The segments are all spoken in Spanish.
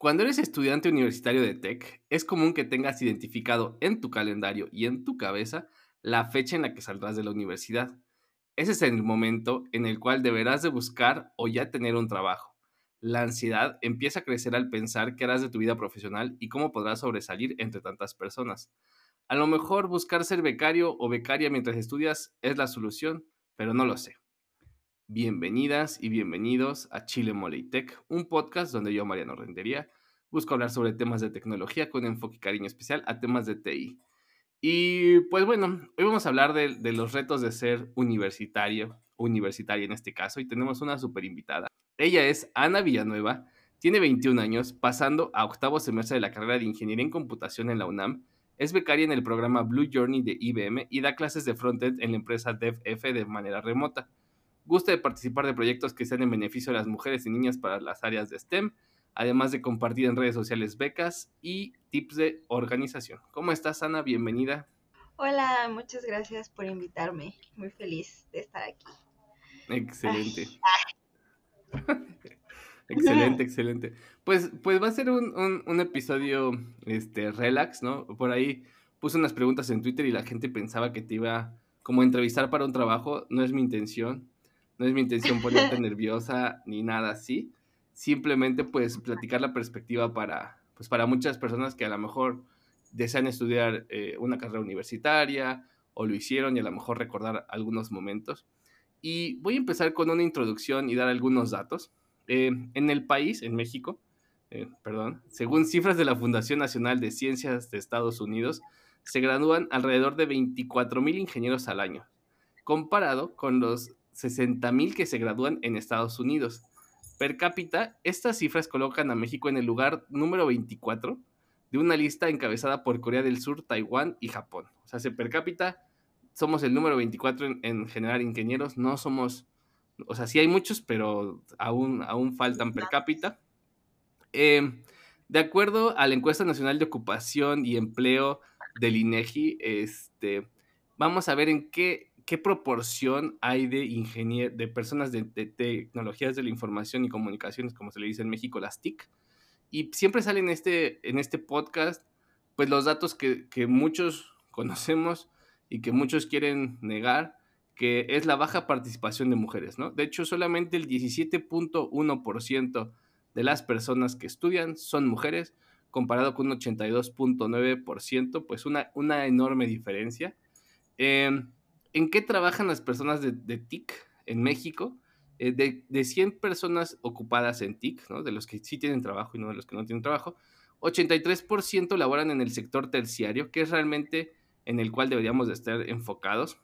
Cuando eres estudiante universitario de Tech, es común que tengas identificado en tu calendario y en tu cabeza la fecha en la que saldrás de la universidad. Ese es el momento en el cual deberás de buscar o ya tener un trabajo. La ansiedad empieza a crecer al pensar qué harás de tu vida profesional y cómo podrás sobresalir entre tantas personas. A lo mejor buscar ser becario o becaria mientras estudias es la solución, pero no lo sé. Bienvenidas y bienvenidos a Chile Mole Tech, un podcast donde yo, Mariano Rendería, busco hablar sobre temas de tecnología con enfoque y cariño especial a temas de TI. Y pues bueno, hoy vamos a hablar de, de los retos de ser universitario, universitaria en este caso, y tenemos una super invitada. Ella es Ana Villanueva, tiene 21 años, pasando a octavo semestre de la carrera de Ingeniería en Computación en la UNAM. Es becaria en el programa Blue Journey de IBM y da clases de frontend en la empresa DevF de manera remota gusta de participar de proyectos que sean en beneficio de las mujeres y niñas para las áreas de STEM, además de compartir en redes sociales becas y tips de organización. ¿Cómo estás, Ana? Bienvenida. Hola, muchas gracias por invitarme. Muy feliz de estar aquí. Excelente. excelente, excelente. Pues, pues va a ser un, un, episodio este, relax, ¿no? Por ahí puse unas preguntas en Twitter y la gente pensaba que te iba como a entrevistar para un trabajo. No es mi intención. No es mi intención ponerte nerviosa ni nada así. Simplemente pues platicar la perspectiva para, pues, para muchas personas que a lo mejor desean estudiar eh, una carrera universitaria o lo hicieron y a lo mejor recordar algunos momentos. Y voy a empezar con una introducción y dar algunos datos. Eh, en el país, en México, eh, perdón, según cifras de la Fundación Nacional de Ciencias de Estados Unidos, se gradúan alrededor de 24 mil ingenieros al año, comparado con los 60.000 que se gradúan en Estados Unidos. Per cápita, estas cifras colocan a México en el lugar número 24 de una lista encabezada por Corea del Sur, Taiwán y Japón. O sea, se per cápita somos el número 24 en, generar ingenieros, no somos, o sea, sí hay muchos, pero aún, aún faltan per cápita. Em, de acuerdo a la encuesta nacional de ocupación y empleo del INEGI, este, vamos a ver en qué qué proporción hay de ingenier de personas de, tecnologías de la información y comunicaciones, como se le dice en México, las TIC. Y siempre salen en este, en este podcast, pues los datos que, que muchos conocemos y que muchos quieren negar, que es la baja participación de mujeres, ¿no? De hecho, solamente el 17.1% de las personas que estudian son mujeres, comparado con un 82.9%, pues una, una enorme diferencia. Eh, ¿En qué trabajan las personas de, TIC en México? Eh, de, de, 100 personas ocupadas en TIC, ¿no? de los que sí tienen trabajo y no de los que no tienen trabajo, 83% laboran en el sector terciario, que es realmente en el cual deberíamos de estar enfocados.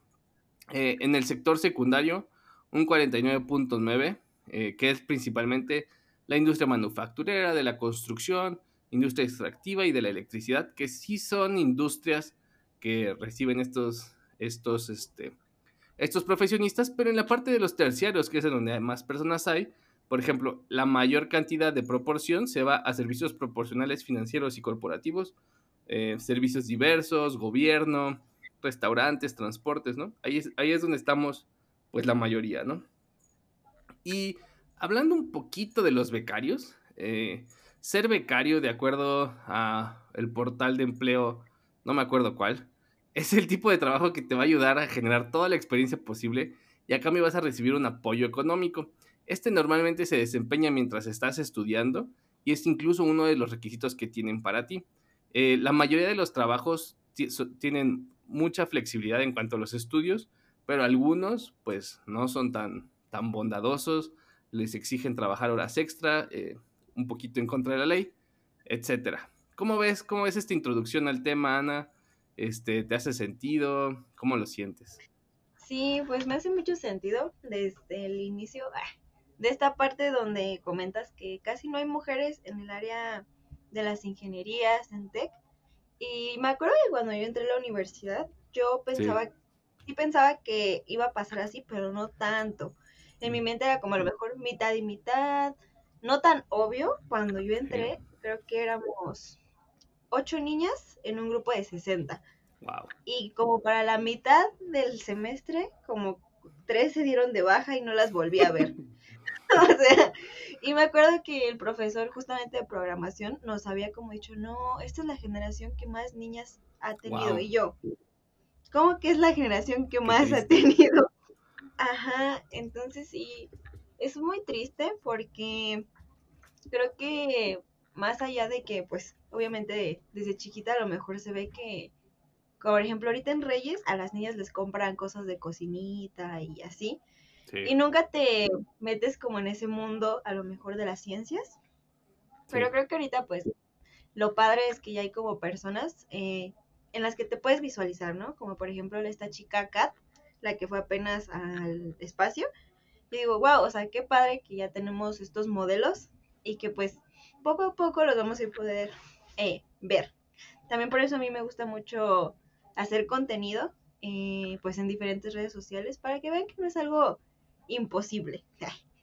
Eh, en el sector secundario, un 49.9%, eh, que es principalmente la industria manufacturera, de la construcción, industria extractiva y de la electricidad, que sí son industrias que reciben estos estos, este, estos profesionistas, pero en la parte de los terciarios, que es en donde más personas hay, por ejemplo, la mayor cantidad de proporción se va a servicios proporcionales financieros y corporativos, eh, servicios diversos, gobierno, restaurantes, transportes, ¿no? Ahí es, ahí es donde estamos, pues la mayoría, ¿no? Y hablando un poquito de los becarios, eh, ser becario, de acuerdo a el portal de empleo, no me acuerdo cuál, es el tipo de trabajo que te va a ayudar a generar toda la experiencia posible y a cambio vas a recibir un apoyo económico. Este normalmente se desempeña mientras estás estudiando y es incluso uno de los requisitos que tienen para ti. Eh, la mayoría de los trabajos tienen mucha flexibilidad en cuanto a los estudios, pero algunos pues no son tan, tan bondadosos, les exigen trabajar horas extra, eh, un poquito en contra de la ley, etc. ¿Cómo ves, ¿Cómo ves esta introducción al tema, Ana? Este, ¿Te hace sentido? ¿Cómo lo sientes? Sí, pues me hace mucho sentido desde el inicio ah, de esta parte donde comentas que casi no hay mujeres en el área de las ingenierías en tech. Y me acuerdo que cuando yo entré a la universidad, yo pensaba, sí. pensaba que iba a pasar así, pero no tanto. En mi mm. mente era como a lo mejor mitad y mitad, no tan obvio. Cuando yo entré, creo que éramos ocho niñas en un grupo de 60. Wow. Y como para la mitad del semestre, como tres se dieron de baja y no las volví a ver. o sea, me acuerdo que el profesor justamente de programación nos había como dicho, no, esta es la generación que más niñas ha tenido. Y yo, ¿cómo que es la generación que más ha tenido? Ajá, entonces sí, es muy triste porque creo que más allá de que, pues, obviamente desde chiquita a lo mejor se ve que, como por ejemplo ahorita en Reyes, a las niñas les compran cosas de cocinita y así. Y nunca te metes como en ese mundo a lo mejor de las ciencias. Pero creo que ahorita pues lo padre es que ya hay como personas eh, en las que te puedes visualizar, ¿no? Como por ejemplo esta chica Kat, la que fue apenas al espacio. Y digo, wow, o sea, qué padre que ya tenemos estos modelos y que pues poco a poco los vamos a poder eh, ver. También por eso a mí me gusta mucho hacer contenido eh, pues en diferentes redes sociales para que vean que no es algo imposible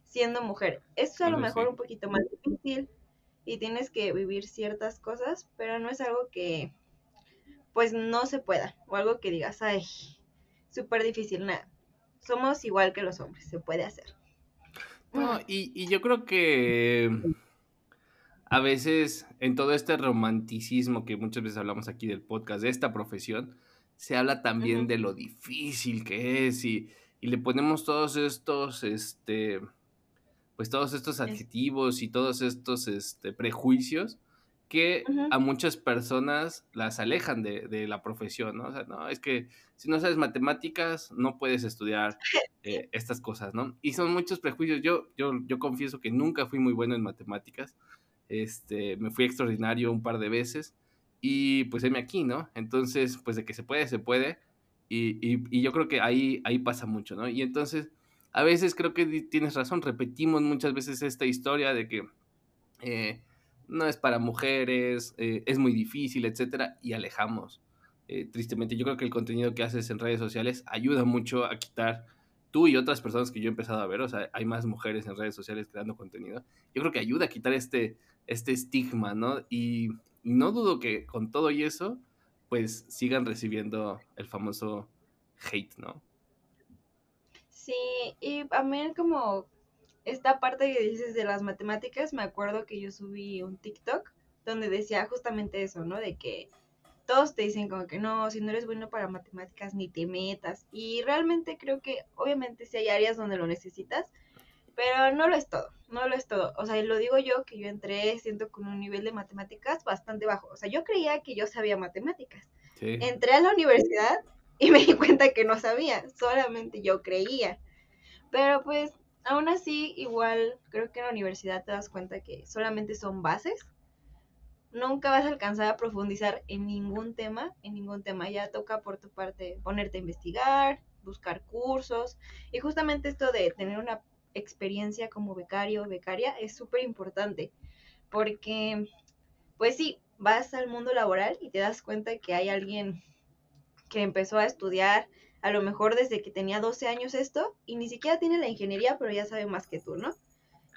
siendo mujer. Es a lo mejor un poquito más difícil y tienes que vivir ciertas cosas, pero no es algo que pues no se pueda o algo que digas, ay, súper difícil, nada. Somos igual que los hombres, se puede hacer. No, y, y yo creo que a veces en todo este romanticismo que muchas veces hablamos aquí del podcast, de esta profesión, se habla también de lo difícil que es y, le ponemos todos estos, este, pues todos estos adjetivos y todos estos este, prejuicios que a muchas personas las alejan de, la profesión, ¿no? O sea, no, es que si no sabes matemáticas, no puedes estudiar eh, estas cosas, ¿no? Y son muchos prejuicios. Yo, yo, yo confieso que nunca fui muy bueno en matemáticas. Este, me fui extraordinario un par de veces y pues heme aquí, ¿no? Entonces, pues de que se puede, se puede. Y, y, yo creo que ahí, ahí pasa mucho, ¿no? Y entonces, a veces creo que tienes razón, repetimos muchas veces esta historia de que eh, no es para mujeres, eh, es muy difícil, etcétera, y alejamos. Eh, tristemente, yo creo que el contenido que haces en redes sociales ayuda mucho a quitar tú y otras personas que yo he empezado a ver, o sea, hay más mujeres en redes sociales creando contenido. Yo creo que ayuda a quitar este, este estigma, ¿no? Y, no dudo que con todo y eso, pues sigan recibiendo el famoso hate, ¿no? Sí, y mí como esta parte que dices de las matemáticas, me acuerdo que yo subí un TikTok donde decía justamente eso, ¿no? De que todos te dicen como que no, si no eres bueno para matemáticas ni te metas. Y realmente creo que obviamente sí hay áreas donde lo necesitas, pero no lo es todo, no lo es todo. O sea, lo digo yo que yo entré, siento con un nivel de matemáticas bastante bajo. O sea, yo creía que yo sabía matemáticas. Entré a la universidad y me di cuenta que no sabía, solamente yo creía. Pero pues, aún así, igual creo que en la universidad te das cuenta que solamente son bases. Nunca vas a alcanzar a profundizar en ningún tema, en ningún tema. Ya toca por tu parte ponerte a investigar, buscar cursos. Y justamente esto de tener una experiencia como becario o becaria es súper importante porque, pues sí, vas al mundo laboral y te das cuenta que hay alguien que empezó a estudiar a lo mejor desde que tenía 12 años esto y ni siquiera tiene la ingeniería, pero ya sabe más que tú, ¿no?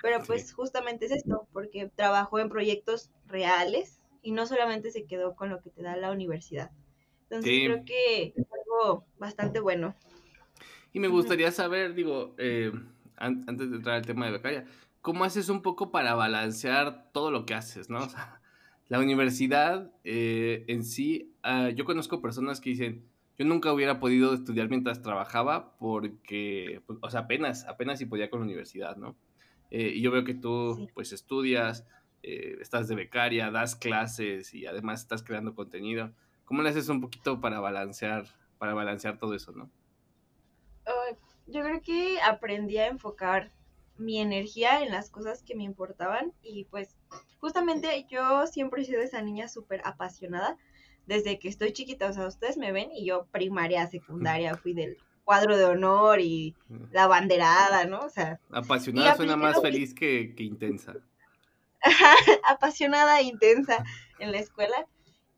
Pero pues justamente es esto, porque trabajó en proyectos reales y no solamente se quedó con lo que te da la universidad. Entonces creo que es algo bastante bueno. Y me gustaría saber, digo, eh, antes de entrar al tema de becaria, ¿cómo haces un poco para balancear todo lo que haces, no? O sea, la universidad eh, en sí, ah, yo conozco personas que dicen, yo nunca hubiera podido estudiar mientras trabajaba porque, pues, o sea, apenas, apenas si podía con la universidad, ¿no? Eh, y yo veo que tú, pues, estudias, eh, estás de becaria, das clases y además estás creando contenido. ¿Cómo le haces un poquito para balancear, para balancear todo eso, no? yo creo que aprendí a enfocar mi energía en las cosas que me importaban y pues justamente yo siempre he sido esa niña súper apasionada desde que estoy chiquita, o sea, ustedes me ven y yo primaria, secundaria fui del cuadro de honor y la banderada, ¿no? O sea... Apasionada suena más feliz que, que intensa. apasionada e intensa en la escuela.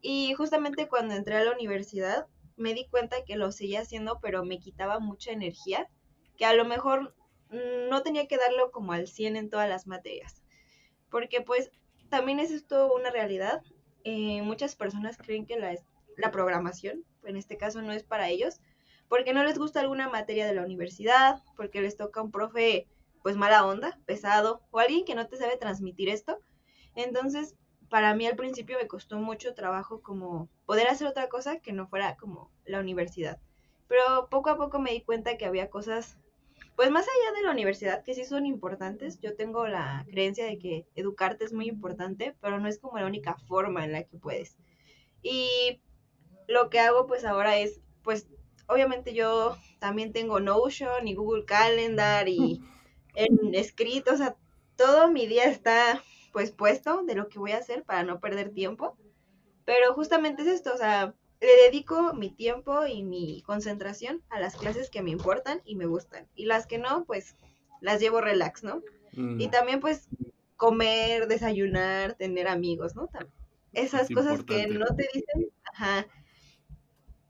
Y justamente cuando entré a la universidad me di cuenta que lo seguía haciendo, pero me quitaba mucha energía que a lo mejor no tenía que darlo como al 100 en todas las materias. Porque pues también es esto una realidad. Eh, muchas personas creen que la, la programación, en este caso no es para ellos, porque no les gusta alguna materia de la universidad, porque les toca un profe pues mala onda, pesado, o alguien que no te sabe transmitir esto. Entonces, para mí al principio me costó mucho trabajo como poder hacer otra cosa que no fuera como la universidad. Pero poco a poco me di cuenta que había cosas, pues más allá de la universidad, que sí son importantes. Yo tengo la creencia de que educarte es muy importante, pero no es como la única forma en la que puedes. Y lo que hago pues ahora es, pues obviamente yo también tengo Notion y Google Calendar y en escrito, o sea, todo mi día está pues puesto de lo que voy a hacer para no perder tiempo. Pero justamente es esto, o sea, le dedico mi tiempo y mi concentración a las clases que me importan y me gustan. Y las que no, pues las llevo relax, ¿no? Y mm. también pues comer, desayunar, tener amigos, ¿no? Esas cosas que no te dicen, ajá,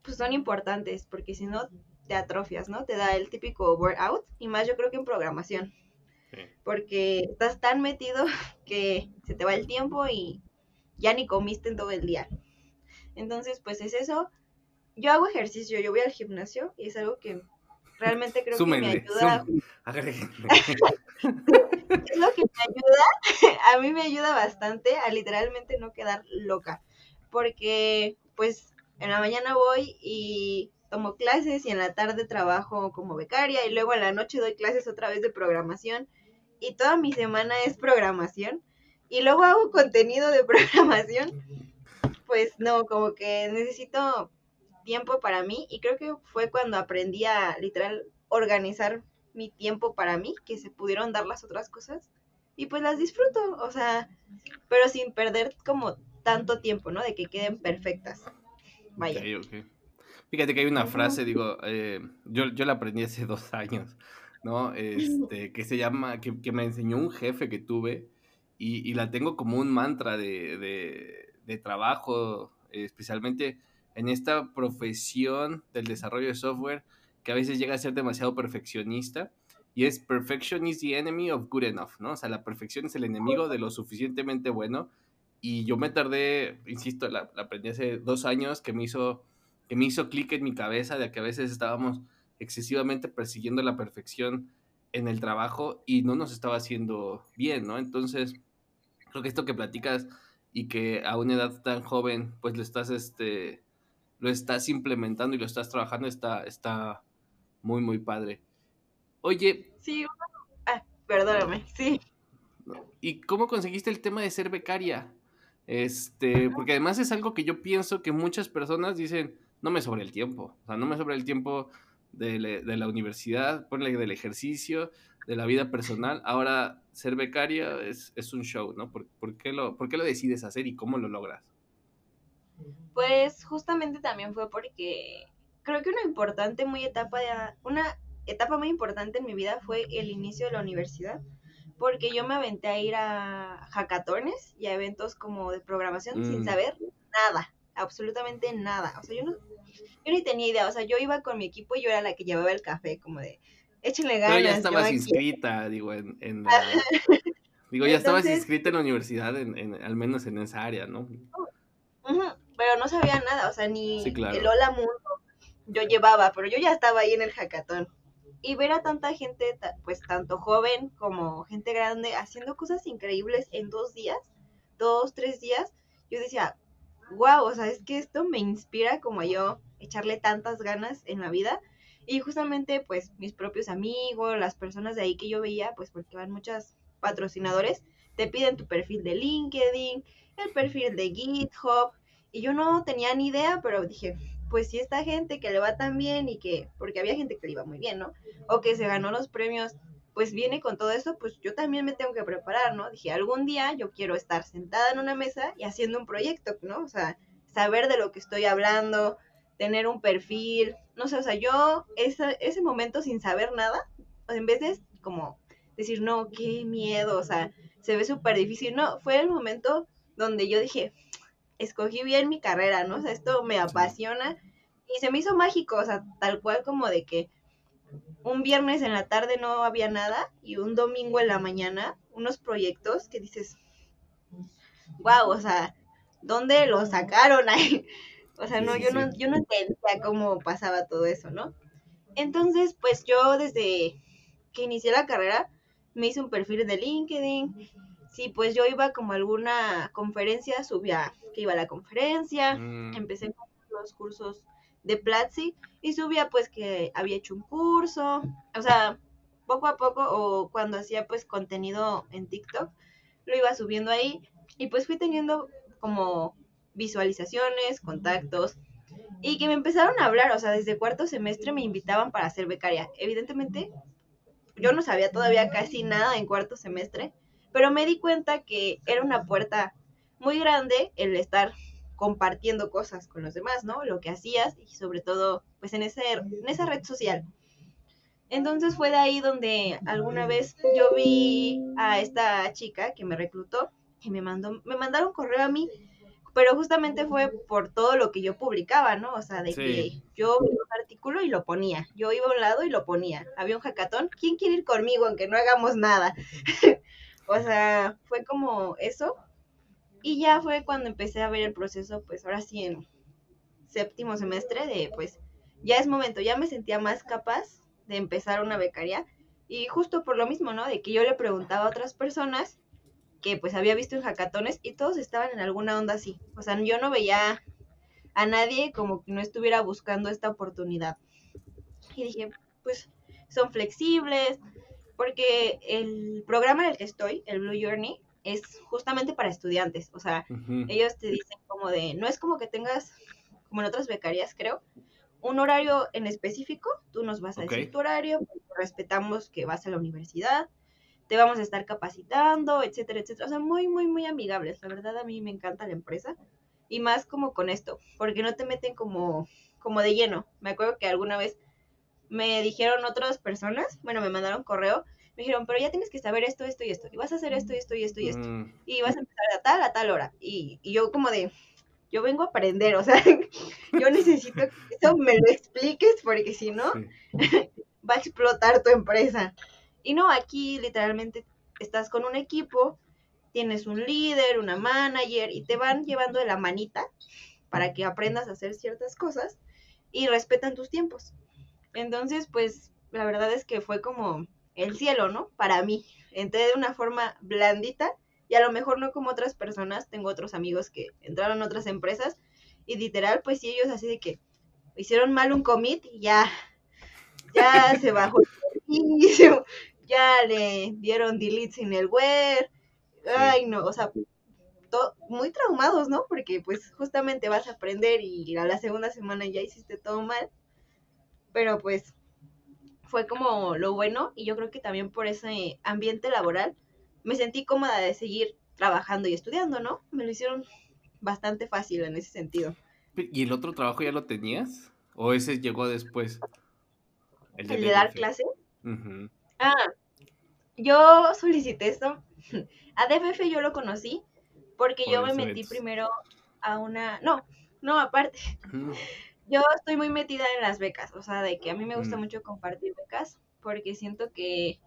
pues son importantes porque si no te atrofias, ¿no? Te da el típico workout y más yo creo que en programación. Porque estás tan metido que se te va el tiempo y ya ni comiste en todo el día. Entonces, pues es eso. Yo hago ejercicio, yo voy al gimnasio y es algo que realmente creo que me ayuda. es lo que me ayuda, a mí me ayuda bastante a literalmente no quedar loca. Porque, pues, en la mañana voy y tomo clases y en la tarde trabajo como becaria y luego en la noche doy clases otra vez de programación y toda mi semana es programación y luego hago contenido de programación, pues no, como que necesito tiempo para mí y creo que fue cuando aprendí a literal organizar mi tiempo para mí, que se pudieron dar las otras cosas y pues las disfruto, o sea, pero sin perder como tanto tiempo, ¿no? De que queden perfectas. Vaya. Fíjate que hay una frase, digo, eh, yo, yo la aprendí hace dos años, ¿no? Este, que se llama, que, que me enseñó un jefe que tuve y, y la tengo como un mantra de, de, de, trabajo, especialmente en esta profesión del desarrollo de software que a veces llega a ser demasiado perfeccionista y es perfection is the enemy of good enough, ¿no? O sea, la perfección es el enemigo de lo suficientemente bueno y yo me tardé, insisto, la, la aprendí hace dos años que me hizo, que me hizo clic en mi cabeza de que a veces estábamos excesivamente persiguiendo la perfección en el trabajo y no nos estaba haciendo bien, ¿no? Entonces, creo que esto que platicas y que a una edad tan joven, pues lo estás, este, lo estás implementando y lo estás trabajando, está, está muy, muy padre. Oye. Sí, ah, perdóname, sí. ¿Y cómo conseguiste el tema de ser becaria? Este, porque además es algo que yo pienso que muchas personas dicen, no me sobre el tiempo, o sea, no me sobre el tiempo de, la universidad, ponle del ejercicio, de la vida personal. Ahora, ser becaria es, es un show, ¿no? ¿Por, qué lo, ¿Por qué lo decides hacer y cómo lo logras? Pues justamente también fue porque creo que una importante muy etapa de, una etapa muy importante en mi vida fue el inicio de la universidad porque yo me aventé a ir a hackatones y a eventos como de programación sin mm. saber nada, absolutamente nada. O sea, yo no, yo ni tenía idea, o sea, yo iba con mi equipo y yo era la que llevaba el café, como de, échenle ganas. Pero ya estabas inscrita, digo, en, en digo, ya estabas inscrita en la universidad, en, al menos en esa área, ¿no? pero no sabía nada, o sea, ni el hola mundo yo llevaba, pero yo ya estaba ahí en el hackatón y ver a tanta gente, pues tanto joven como gente grande, haciendo cosas increíbles en dos días, dos, tres días, yo decía, wow, o sea, es que esto me inspira como yo echarle tantas ganas en la vida. Y justamente, pues, mis propios amigos, las personas de ahí que yo veía, pues, porque van muchos patrocinadores, te piden tu perfil de LinkedIn, el perfil de GitHub, y yo no tenía ni idea, pero dije, pues si esta gente que le va tan bien y que, porque había gente que le iba muy bien, ¿no? O que se ganó los premios, pues viene con todo eso, pues yo también me tengo que preparar, ¿no? Dije, algún día yo quiero estar sentada en una mesa y haciendo un proyecto, ¿no? O sea, saber de lo que estoy hablando, tener un perfil, no sé, o sea, yo ese, ese momento sin saber nada, en vez de como decir, no, qué miedo, o sea, se ve súper difícil, no, fue el momento donde yo dije, escogí bien mi carrera, ¿no? O sea, esto me apasiona y se me hizo mágico, o sea, tal cual como de que un viernes en la tarde no había nada y un domingo en la mañana unos proyectos que dices, wow, o sea, ¿dónde lo sacaron ahí? O sea, no, yo no, yo no entendía cómo pasaba todo eso, ¿no? Entonces, pues yo desde que inicié la carrera, me hice un perfil de LinkedIn. Si pues yo iba como a alguna conferencia, subía que iba a la conferencia, Mm, empecé con los cursos de Platzi y subía pues que había hecho un curso, o sea, poco a poco o cuando hacía pues contenido en TikTok, lo iba subiendo ahí y pues fui teniendo como visualizaciones, contactos y que me empezaron a hablar, o sea, desde cuarto semestre me invitaban para ser becaria. Evidentemente, yo no sabía todavía casi nada en cuarto semestre, pero me di cuenta que era una puerta muy grande el estar compartiendo cosas con los demás, ¿no? Lo que hacías y sobre todo, pues en, ese, en esa red social. Entonces fue de ahí donde alguna vez yo vi a esta chica que me reclutó y me mandó, me mandaron correo a mí, pero justamente fue por todo lo que yo publicaba, ¿no? O sea, de Sí. que yo vi un artículo y lo ponía, yo iba a un lado y lo ponía, había un hackathon, ¿quién quiere ir conmigo aunque no hagamos nada? O sea, fue como eso. Y ya fue cuando empecé a ver el proceso, pues ahora sí en séptimo semestre de, pues, ya es momento, ya me sentía más capaz de empezar una becaria. Y justo por lo mismo, ¿no? De que yo le preguntaba a otras personas que pues había visto en hackatones y todos estaban en alguna onda así. O sea, yo no veía a nadie como que no estuviera buscando esta oportunidad. Y dije, pues son flexibles, porque el programa en el que estoy, el Blue Journey, es justamente para estudiantes. O sea, ellos te dicen como de, no es como que tengas, como en otras becarias creo, un horario en específico, tú nos vas a decir tu horario, respetamos que vas a la universidad, te vamos a estar capacitando, etcétera, etcétera. O sea, muy, muy, muy amigables. La verdad a mí me encanta la empresa. Y más como con esto, porque no te meten como, como de lleno. Me acuerdo que alguna vez me dijeron otras personas, bueno, me mandaron correo, me dijeron, pero ya tienes que saber esto, esto y esto, y vas a hacer esto, esto y esto y esto Mm, y vas a empezar a tal, a tal hora. Y, y yo como de, yo vengo a aprender, o sea, yo necesito que eso me lo expliques porque si no, sí. va a explotar tu empresa. Y no, aquí literalmente estás con un equipo, tienes un líder, una manager y te van llevando de la manita para que aprendas a hacer ciertas cosas y respetan tus tiempos. Entonces, pues la verdad es que fue como el cielo, ¿no? Para mí. Entré de una forma blandita y a lo mejor no como otras personas. Tengo otros amigos que entraron a otras empresas y literal, pues sí, ellos así de que hicieron mal un commit y ya, ya se bajó el ya le dieron delete sin el web. Ay, no, o sea, muy traumados, ¿no? Porque pues justamente vas a aprender y a la segunda semana ya hiciste todo mal. Pero pues fue como lo bueno y yo creo que también por ese ambiente laboral me sentí cómoda de seguir trabajando y estudiando, ¿no? Me lo hicieron bastante fácil en ese sentido. ¿Y el otro trabajo ya lo tenías? ¿O ese llegó después? El de dar. Ujú. Ah, yo solicité esto. A DFF yo lo conocí porque Por yo me metí eventos. primero a una... No, no, aparte. Mm, Yo estoy muy metida en las becas, o sea, de que a mí me gusta Mm. mucho compartir becas porque siento que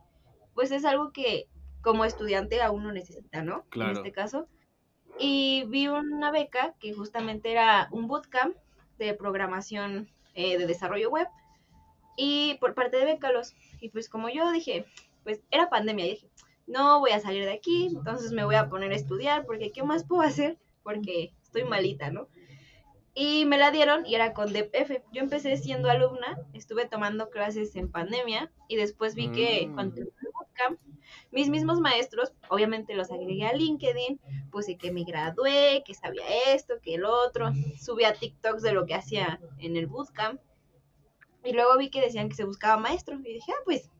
pues es algo que como estudiante a uno necesita, ¿no? Claro. En este caso. Y vi una beca que justamente era un bootcamp de programación eh, de desarrollo web y por parte de Becalos. Y pues como yo dije, pues era pandemia, dije, no voy a salir de aquí, entonces me voy a poner a estudiar porque ¿qué más puedo hacer? Porque estoy malita, ¿no? Y me la dieron y era con DPF. Yo empecé siendo alumna, estuve tomando clases en pandemia y después vi que Mm. cuando el bootcamp, mis mismos maestros, obviamente los agregué a LinkedIn, puse que me gradué, que sabía esto, que el otro, subí a TikToks de lo que hacía en el bootcamp y luego vi que decían que se buscaba maestro y dije, ah, pues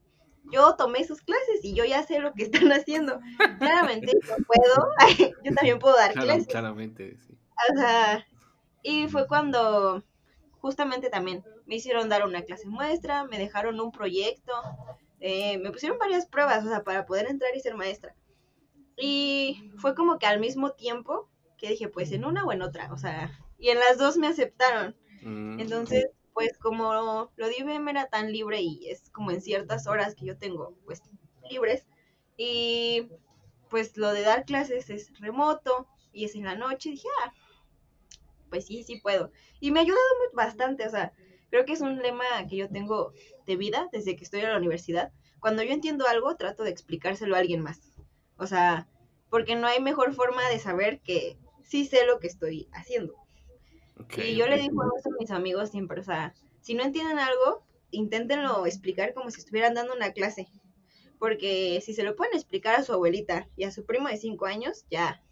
yo tomé sus clases y yo ya sé lo que están haciendo. Claramente yo puedo, yo también puedo dar Claro, clases. claramente, sí. O sea, y fue cuando justamente también me hicieron dar una clase muestra, me dejaron un proyecto, eh, me pusieron varias pruebas, o sea, para poder entrar y ser maestra. Y fue como que al mismo tiempo que dije, pues en una o en otra, o sea, y en las dos me aceptaron. Mm, Entonces, pues como lo de IBM era tan libre y es como en ciertas horas que yo tengo, pues libres, y pues lo de dar clases es remoto y es en la noche, dije, ah, pues sí, sí puedo. Y me ha ayudado bastante, o sea, creo que es un lema que yo tengo de vida desde que estoy en la universidad, cuando yo entiendo algo, trato de explicárselo a alguien más. O sea, porque no hay mejor forma de saber que sí sé lo que estoy haciendo. y yo le digo eso a mis amigos siempre, o sea, si no entienden algo, inténtenlo explicar como si estuvieran dando una clase. Porque si se lo pueden explicar a su abuelita y a su primo de cinco años, ya,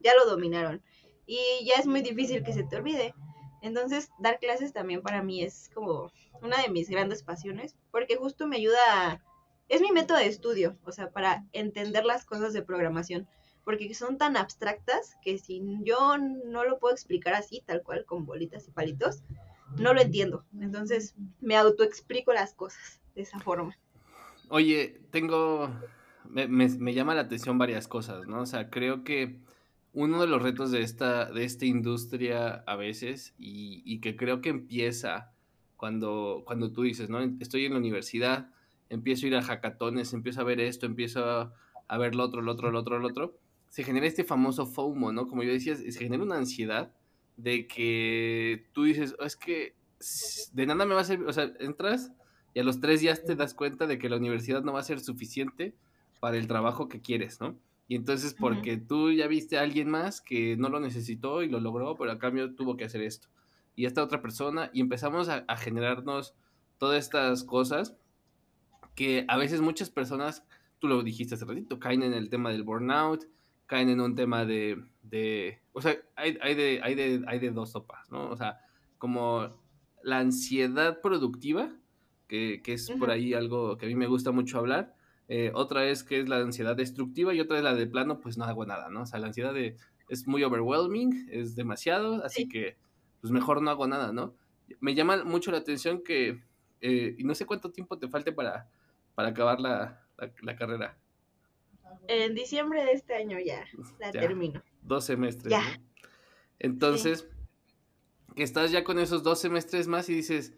ya lo dominaron. Y ya es muy difícil que se te olvide. Entonces, dar clases también para mí es como una de mis grandes pasiones, porque justo me ayuda a... Es mi método de estudio, o sea, para entender las cosas de programación, porque son tan abstractas que si yo no lo puedo explicar así, tal cual, con bolitas y palitos, no lo entiendo. Entonces me autoexplico las cosas de esa forma. Oye, tengo, me, me, llama la atención varias cosas, ¿no? O sea, creo que uno de los retos de esta, de esta industria a veces, y, y que creo que empieza cuando, cuando tú dices, ¿no? Estoy en la universidad, empiezo a ir a hackatones, empiezo a ver esto, empiezo a, ver lo otro, lo otro, lo otro, lo otro, se genera este famoso FOMO, ¿no? Como yo decía, se genera una ansiedad de que tú dices, oh, es que de nada me va a servir, o sea, entras y a los tres días te das cuenta de que la universidad no va a ser suficiente para el trabajo que quieres, ¿no? Y entonces porque tú ya viste a alguien más que no lo necesitó y lo logró, pero a cambio tuvo que hacer esto. Y esta otra persona, y empezamos a, a generarnos todas estas cosas que a veces muchas personas, tú lo dijiste hace ratito, caen en el tema del burnout, caen en un tema de, de o sea, hay, hay, de, hay, de, hay de dos sopas, ¿no? O sea, como la ansiedad productiva, que, que es por ahí algo que a mí me gusta mucho hablar, eh, otra es que es la ansiedad destructiva y otra es la de plano, pues no hago nada, ¿no? O sea, la ansiedad de, es muy overwhelming, es demasiado, así que pues mejor no hago nada, ¿no? Me llama mucho la atención que, eh, y no sé cuánto tiempo te falte para, para acabar la, la carrera. En diciembre de este año ya la termino. Dos semestres. Ya. Entonces, estás ya con esos dos semestres más y dices,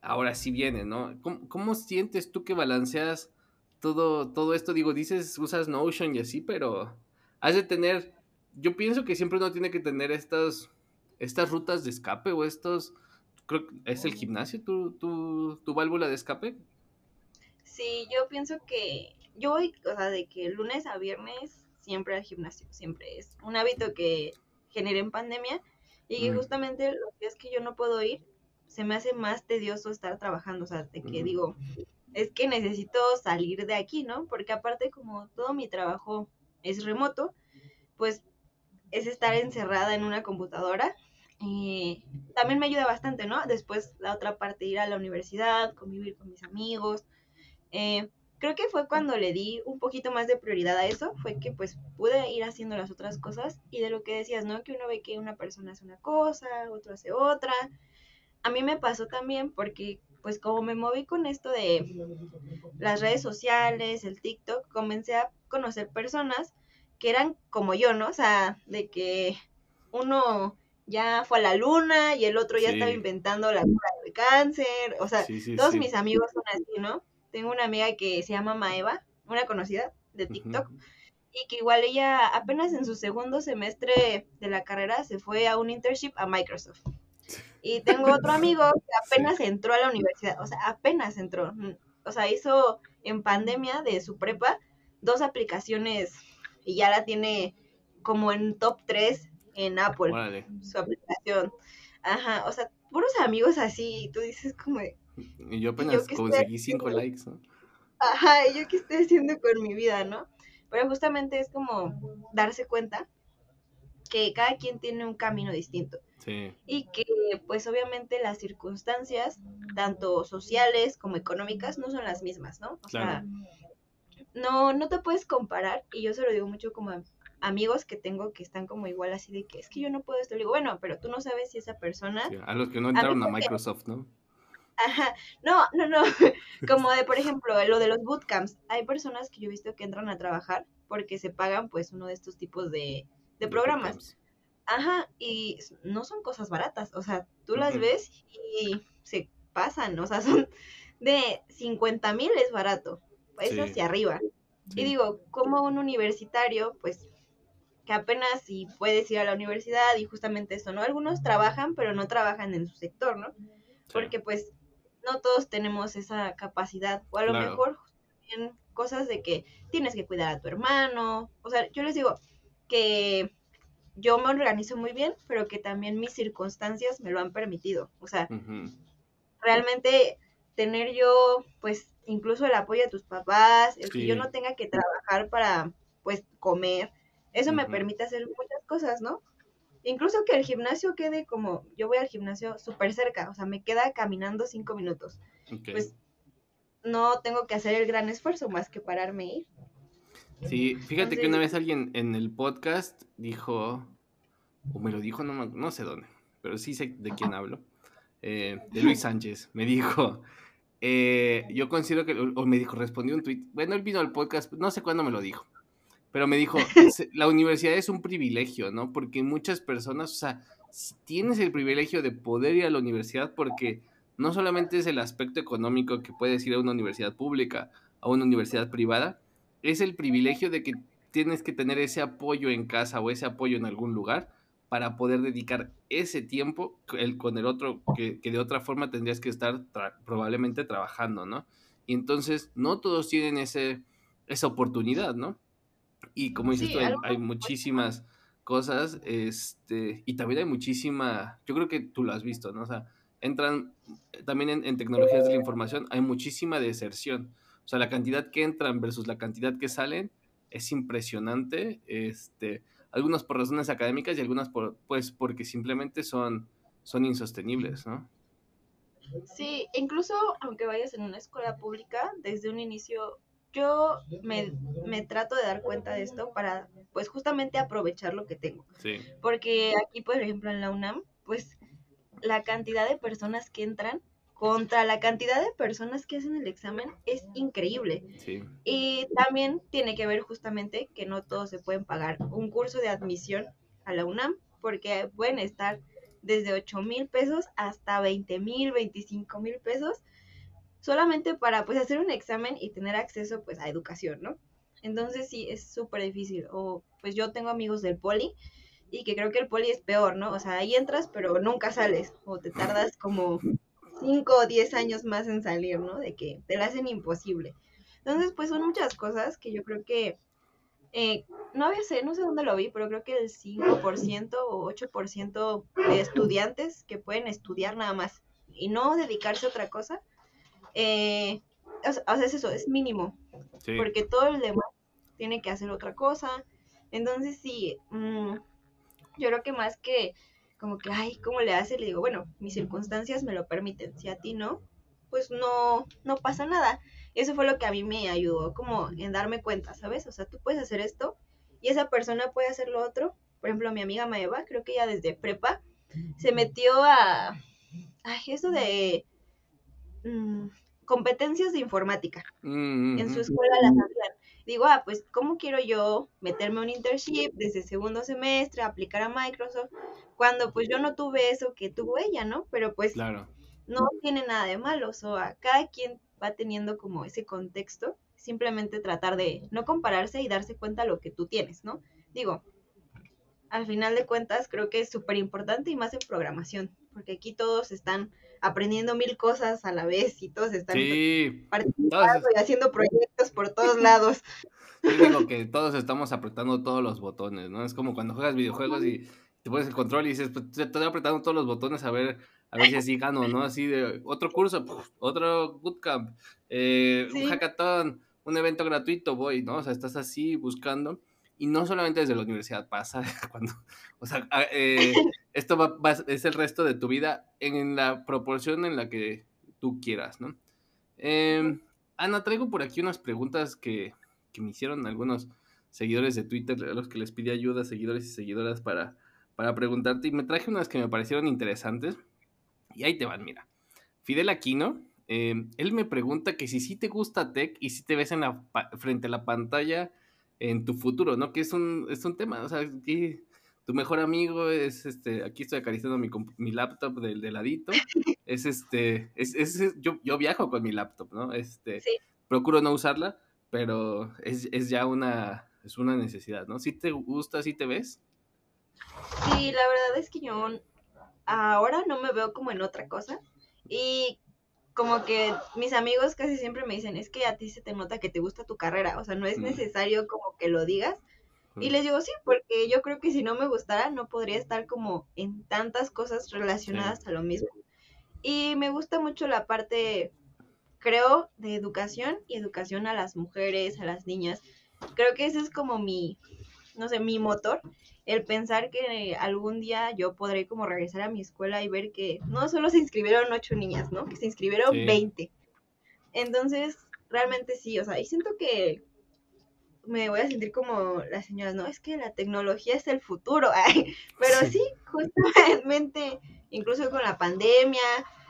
ahora sí viene, ¿no? ¿Cómo, sientes tú que balanceas todo, todo esto? Digo, dices, usas Notion y así, pero has de tener, yo pienso que siempre uno tiene que tener estas, estas rutas de escape o estos, creo que es el gimnasio, tu, tu, tu válvula de escape. Sí, yo pienso que yo voy, o sea, de que lunes a viernes siempre al gimnasio, siempre es un hábito que generé en pandemia y que justamente los días que yo no puedo ir, se me hace más tedioso estar trabajando, o sea, de que digo, es que necesito salir de aquí, ¿no? Porque aparte como todo mi trabajo es remoto, pues es estar encerrada en una computadora. y también me ayuda bastante, ¿no? Después la otra parte, ir a la universidad, convivir con mis amigos. Eh, creo que fue cuando le di un poquito más de prioridad a eso, fue que pues pude ir haciendo las otras cosas y de lo que decías, ¿no? Que uno ve que una persona hace una cosa, otro hace otra. A mí me pasó también porque pues como me moví con esto de las redes sociales, el TikTok, comencé a conocer personas que eran como yo, ¿no? O sea, de que uno ya fue a la luna y el otro ya estaba inventando la cura del cáncer, o sea, todos mis amigos son así, ¿no? Tengo una amiga que se llama Maeva, una conocida de TikTok, y que igual ella apenas en su segundo semestre de la carrera se fue a un internship a Microsoft. Y tengo otro amigo que apenas entró a la universidad, o sea, apenas entró. Mm, o sea, hizo en pandemia de su prepa dos aplicaciones y ya la tiene como en top 3 en Apple, su aplicación. Ajá, o sea, puros amigos así, tú dices como, y yo apenas conseguí cinco likes, ¿no? Ajá, y yo qué estoy haciendo con mi vida, ¿no? Pero justamente es como darse cuenta que cada quien tiene un camino distinto. Sí. Y que pues obviamente las circunstancias, tanto sociales como económicas, no son las mismas, ¿no? O sea, no, no te puedes comparar, y yo se lo digo mucho como a amigos que tengo que están como igual así de que es que yo no puedo esto. Le digo, bueno, pero tú no sabes si esa persona... a los que no entraron a Microsoft, ¿no? Ajá, no, no, no, como de, por ejemplo, lo de los bootcamps, hay personas que yo he visto que entran a trabajar porque se pagan pues uno de estos tipos de, de programas. Ajá, y no son cosas baratas, o sea, tú las ves y se pasan, o sea, son de 50 mil es barato, es hacia arriba. Y digo, como un universitario, pues, que apenas si puedes ir a la universidad y justamente eso, ¿no? Algunos trabajan, pero no trabajan en su sector, ¿no? Porque pues no todos tenemos esa capacidad, o a lo mejor también cosas de que tienes que cuidar a tu hermano. O sea, yo les digo que yo me organizo muy bien, pero que también mis circunstancias me lo han permitido. O sea, realmente tener yo, pues, incluso el apoyo de tus papás, el que yo no tenga que trabajar para, pues, comer, eso me permite hacer muchas cosas, ¿no? Incluso que el gimnasio quede como, yo voy al gimnasio súper cerca, o sea, me queda caminando cinco minutos. Pues no tengo que hacer el gran esfuerzo más que pararme y ir. Sí, fíjate que una vez alguien en el podcast dijo, o me lo dijo, no, no sé dónde, pero sí sé de quién hablo, eh, de Luis Sánchez, me dijo, eh, yo considero que, o me dijo, respondió un tweet, bueno, él vino al podcast, no sé cuándo me lo dijo, pero me dijo, la universidad es un privilegio, ¿no? Porque muchas personas, o sea, tienes el privilegio de poder ir a la universidad porque no solamente es el aspecto económico que puedes ir a una universidad pública, a una universidad privada, es el privilegio de que tienes que tener ese apoyo en casa o ese apoyo en algún lugar para poder dedicar ese tiempo el, con el otro que, de otra forma tendrías que estar probablemente trabajando, ¿no? Y entonces no todos tienen ese, esa oportunidad, ¿no? Y como dices tú, hay, muchísimas cosas, este, y también hay muchísima, yo creo que tú lo has visto, ¿no? O sea, entran también en, en tecnologías de la información, hay muchísima deserción. O sea, la cantidad que entran versus la cantidad que salen es impresionante. Este, algunas por razones académicas y algunas por, pues porque simplemente son, son insostenibles, ¿no? Sí, incluso aunque vayas en una escuela pública, desde un inicio yo me, me, trato de dar cuenta de esto para, pues justamente aprovechar lo que tengo. Sí. Porque aquí, por ejemplo, en la UNAM, pues la cantidad de personas que entran contra la cantidad de personas que hacen el examen es increíble. Y también tiene que ver justamente que no todos se pueden pagar un curso de admisión a la UNAM, porque pueden estar desde 8 mil pesos hasta 20 mil, 25 mil pesos, solamente para pues hacer un examen y tener acceso pues a educación, ¿no? Entonces sí, es súper difícil. O pues yo tengo amigos del poli y que creo que el poli es peor, ¿no? O sea, ahí entras pero nunca sales o te tardas como 5 o 10 años más en salir, ¿no? De que te la hacen imposible. Entonces, pues son muchas cosas que yo creo que, eh, no había sé, no sé dónde lo vi, pero creo que el 5% o 8% de estudiantes que pueden estudiar nada más y no dedicarse a otra cosa, eh, o, sea, es eso, es mínimo, porque todo el demás tiene que hacer otra cosa. Entonces, sí, mm, yo creo que más que como que, ay, ¿cómo le hace? Le digo, bueno, mis circunstancias me lo permiten, si a ti no, pues no, no pasa nada. Eso fue lo que a mí me ayudó como en darme cuenta, ¿sabes? O sea, tú puedes hacer esto y esa persona puede hacer lo otro. Por ejemplo, mi amiga Maeva, creo que ella desde prepa se metió a, ay, eso de mm, competencias de informática. Mm, en su escuela las hacían digo, ah, pues, ¿cómo quiero yo meterme un internship desde segundo semestre, aplicar a Microsoft, cuando pues yo no tuve eso que tuvo ella, ¿no? Pero pues no tiene nada de malo, o sea, cada quien va teniendo como ese contexto, simplemente tratar de no compararse y darse cuenta lo que tú tienes, ¿no? Digo, al final de cuentas creo que es súper importante y más en programación, porque aquí todos están aprendiendo mil cosas a la vez y todos están participando y haciendo proyectos por todos lados. Yo digo que todos estamos apretando todos los botones, ¿no? Es como cuando juegas videojuegos y te pones el control y dices, pues estoy apretando todos los botones a ver, a ver si así gano, ¿no? Así de otro curso, otro bootcamp, eh, un hackathon, un evento gratuito, voy, ¿no? O sea, estás así buscando. Y no solamente desde la universidad pasa, cuando, o sea, eh, esto va, es el resto de tu vida en la proporción en la que tú quieras, ¿no? Em, Ana, traigo por aquí unas preguntas que, que, me hicieron algunos seguidores de Twitter, a los que les pide ayuda, seguidores y seguidoras, para, para preguntarte. Y me traje unas que me parecieron interesantes. Y ahí te van, mira. Fidel Aquino, em, él me pregunta que si sí te gusta tech y si te ves en la, frente a la pantalla en tu futuro, ¿no? Que es un, es un tema, o sea, que tu mejor amigo es, este, aquí estoy acariciando mi, mi laptop del de ladito, es este, es, es, yo, yo viajo con mi laptop, ¿no? Este, procuro no usarla, pero es, es ya una, es una necesidad, ¿no? ¿Si te gusta, si te ves? Sí, la verdad es que yo ahora no me veo como en otra cosa y como que mis amigos casi siempre me dicen, es que a ti se te nota que te gusta tu carrera, o sea, no es necesario como que lo digas. Y les digo, sí, porque yo creo que si no me gustara, no podría estar como en tantas cosas relacionadas a lo mismo. Y me gusta mucho la parte, creo, de educación y educación a las mujeres, a las niñas. Creo que ese es como mi, no sé, mi motor el pensar que algún día yo podré como regresar a mi escuela y ver que no solo se inscribieron ocho niñas, ¿no? Que se inscribieron veinte. Entonces, realmente sí, o sea, y siento que me voy a sentir como las señoras, no, es que la tecnología es el futuro, pero sí, justamente, incluso con la pandemia,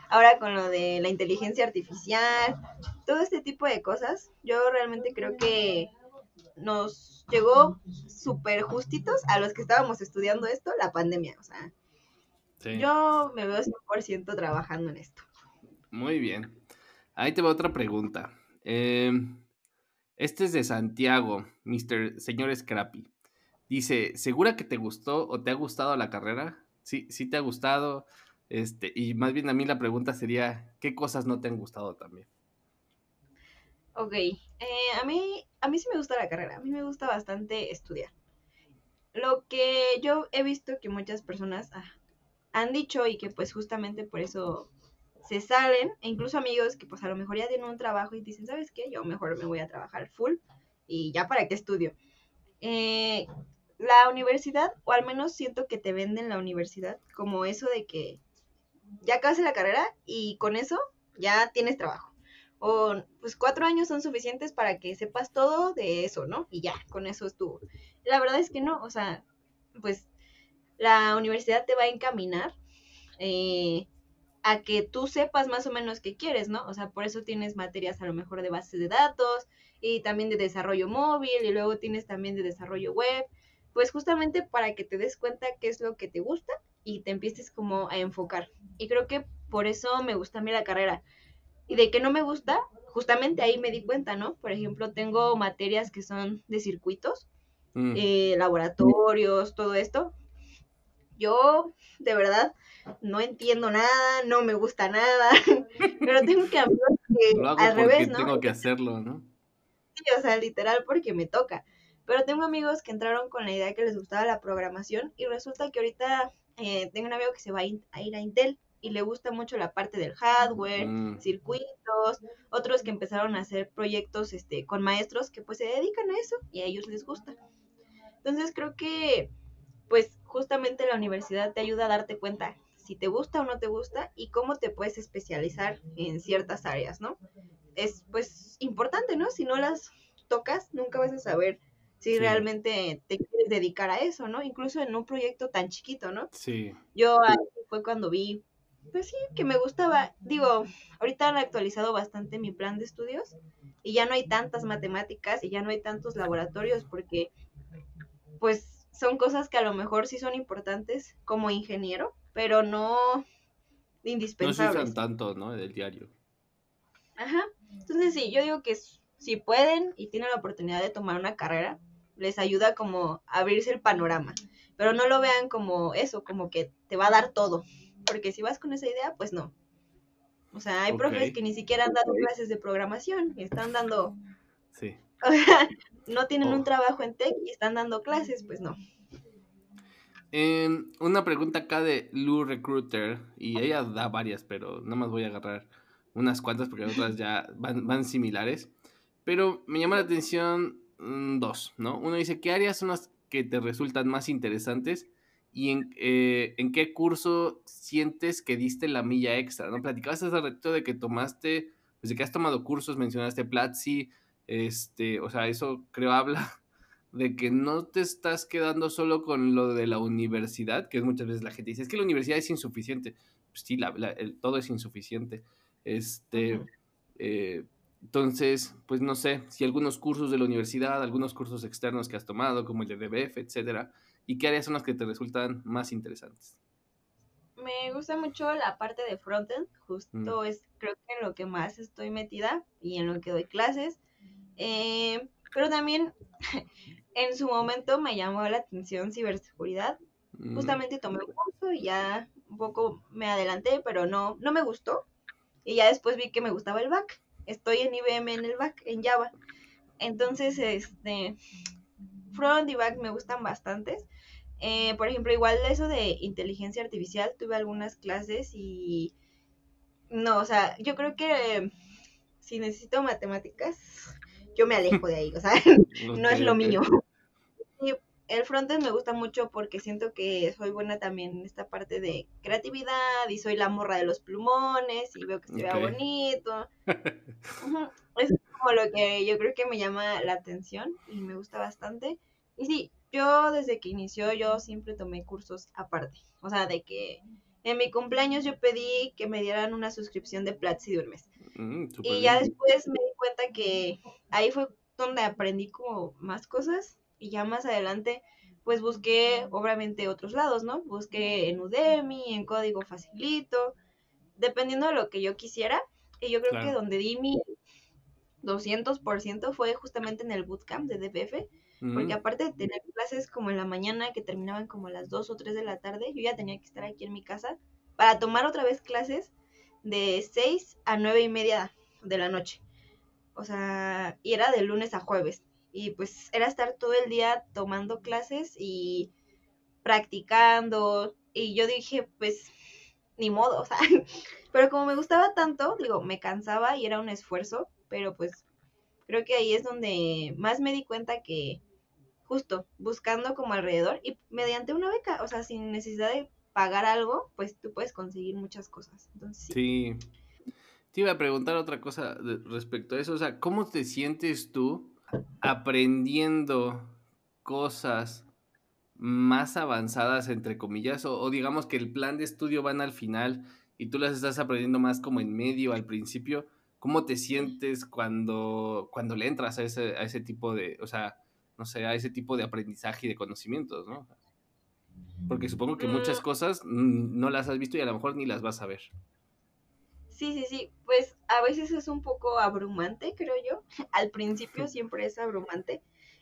ahora con lo de la inteligencia artificial, todo este tipo de cosas, yo realmente creo que nos llegó súper justitos a los que estábamos estudiando esto, la pandemia. O sea, yo me veo 100% trabajando en esto. Muy bien. Ahí te va otra pregunta. Em, este es de Santiago, Mr. Señor Scrappy. Dice, ¿segura que te gustó o te ha gustado la carrera? Sí, sí te ha gustado. Este, y más bien a mí la pregunta sería, ¿qué cosas no te han gustado también? Ok, eh, a, mí, a mí sí me gusta la carrera, a mí me gusta bastante estudiar. Lo que yo he visto que muchas personas ah, han dicho y que pues justamente por eso se salen, e incluso amigos que pues a lo mejor ya tienen un trabajo y dicen, ¿sabes qué? Yo mejor me voy a trabajar full y ya para qué estudio. Eh, la universidad, o al menos siento que te venden la universidad como eso de que ya acabas la carrera y con eso ya tienes trabajo o pues cuatro años son suficientes para que sepas todo de eso, ¿no? Y ya, con eso estuvo. La verdad es que no, o sea, pues la universidad te va a encaminar eh, a que tú sepas más o menos qué quieres, ¿no? O sea, por eso tienes materias a lo mejor de base de datos y también de desarrollo móvil y luego tienes también de desarrollo web, pues justamente para que te des cuenta qué es lo que te gusta y te empieces como a enfocar. Y creo que por eso me gusta a mí la carrera, y de que no me gusta, justamente ahí me di cuenta, ¿no? Por ejemplo, tengo materias que son de circuitos, mm. eh, laboratorios, todo esto. Yo, de verdad, no entiendo nada, no me gusta nada, pero tengo que hablar que al revés, ¿no? Tengo que hacerlo, ¿no? Sí, o sea, literal porque me toca. Pero tengo amigos que entraron con la idea que les gustaba la programación y resulta que ahorita eh, tengo un amigo que se va a ir a Intel y le gusta mucho la parte del hardware, mm. circuitos, otros que empezaron a hacer proyectos este, con maestros que pues se dedican a eso y a ellos les gusta. Entonces creo que pues justamente la universidad te ayuda a darte cuenta si te gusta o no te gusta y cómo te puedes especializar en ciertas áreas, ¿no? Es pues importante, ¿no? Si no las tocas, nunca vas a saber si realmente te quieres dedicar a eso, ¿no? Incluso en un proyecto tan chiquito, ¿no? Sí. Yo ahí fue cuando vi pues sí, que me gustaba. Digo, ahorita han actualizado bastante mi plan de estudios y ya no hay tantas matemáticas y ya no hay tantos laboratorios porque pues son cosas que a lo mejor sí son importantes como ingeniero, pero no indispensables. No se usan tanto, ¿no? Del diario. Ajá. Entonces sí, yo digo que si pueden y tienen la oportunidad de tomar una carrera, les ayuda como a abrirse el panorama. Pero no lo vean como eso, como que te va a dar todo porque si vas con esa idea, pues no. O sea, hay profes que ni siquiera han dado clases de programación, están dando... Sí. no tienen un oh. trabajo en tech y están dando clases, pues no. una pregunta acá de Lou Recruiter, y ella da varias, pero nada más voy a agarrar unas cuantas porque otras ya van, van similares. Pero me llama la atención mm, dos, ¿no? Uno dice, ¿qué áreas son las que te resultan más interesantes y en, eh, en, qué curso sientes que diste la milla extra, ¿no? Platicabas hace rato de que tomaste, pues de que has tomado cursos, mencionaste Platzi, este, o sea, eso creo habla de que no te estás quedando solo con lo de la universidad, que es muchas veces la gente dice, es que la universidad es insuficiente. Pues sí, la, todo es insuficiente. Este, eh, entonces, pues no sé, si algunos cursos de la universidad, algunos cursos externos que has tomado, como el de DBF, etcétera, ¿Y qué áreas son las que te resultan más interesantes? Me gusta mucho la parte de frontend, justo mm. es creo que en lo que más estoy metida y en lo que doy clases. Eh, pero también en su momento me llamó la atención ciberseguridad. Mm. Justamente tomé un curso y ya un poco me adelanté, pero no, no me gustó. Y ya después vi que me gustaba el back. Estoy en IBM en el back, en Java. Entonces, este, front y back me gustan bastantes. Eh, por ejemplo, igual eso de inteligencia artificial, tuve algunas clases y no, o sea, yo creo que si necesito matemáticas, yo me alejo de ahí, o sea, no es lo mío. Y el frontend me gusta mucho porque siento que soy buena también en esta parte de creatividad y soy la morra de los plumones y veo que se vea bonito. es como lo que yo creo que me llama la atención y me gusta bastante. Y sí, yo desde que inició yo siempre tomé cursos aparte, o sea, de que en mi cumpleaños yo pedí que me dieran una suscripción de Platzi de un mes. Mm, y ya después me di cuenta que ahí fue donde aprendí como más cosas y ya más adelante pues busqué obviamente otros lados, ¿no? Busqué en Udemy, en código facilito, dependiendo de lo que yo quisiera. Y yo creo que donde di mi 200% fue justamente en el bootcamp de DPF porque aparte de tener clases como en la mañana que terminaban como a las 2 o 3 de la tarde, yo ya tenía que estar aquí en mi casa para tomar otra vez clases de 6 a 9 y media de la noche. O sea, y era de lunes a jueves. Y pues era estar todo el día tomando clases y practicando. Y yo dije, pues, ni modo, o sea. Pero como me gustaba tanto, digo, me cansaba y era un esfuerzo, pero pues creo que ahí es donde más me di cuenta que justo buscando como alrededor y mediante una beca, o sea, sin necesidad de pagar algo, pues tú puedes conseguir muchas cosas. Entonces, sí. Te iba a preguntar otra cosa respecto a eso, o sea, ¿cómo te sientes tú aprendiendo cosas más avanzadas, entre comillas, o, digamos que el plan de estudio van al final y tú las estás aprendiendo más como en medio, al principio? ¿Cómo te sientes cuando, cuando le entras a ese, a ese tipo de, o sea, no sé, a ese tipo de aprendizaje y de conocimientos, ¿no? Porque supongo que muchas mm. cosas no las has visto y a lo mejor ni las vas a ver. Sí, sí, sí, pues a veces es un poco abrumante, creo yo. Al principio siempre es abrumante.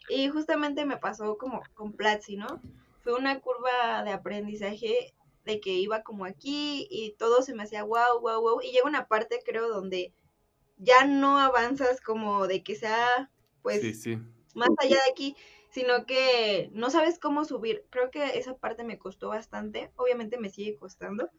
Y justamente me pasó como con Platzi, ¿no? Fue una curva de aprendizaje de que iba como aquí y todo se me hacía wow, wow, wow. Y llega una parte, creo, donde ya no avanzas como de que sea, pues, sí, sí más allá de aquí, sino que no sabes cómo subir. Creo que esa parte me costó bastante, obviamente me sigue costando,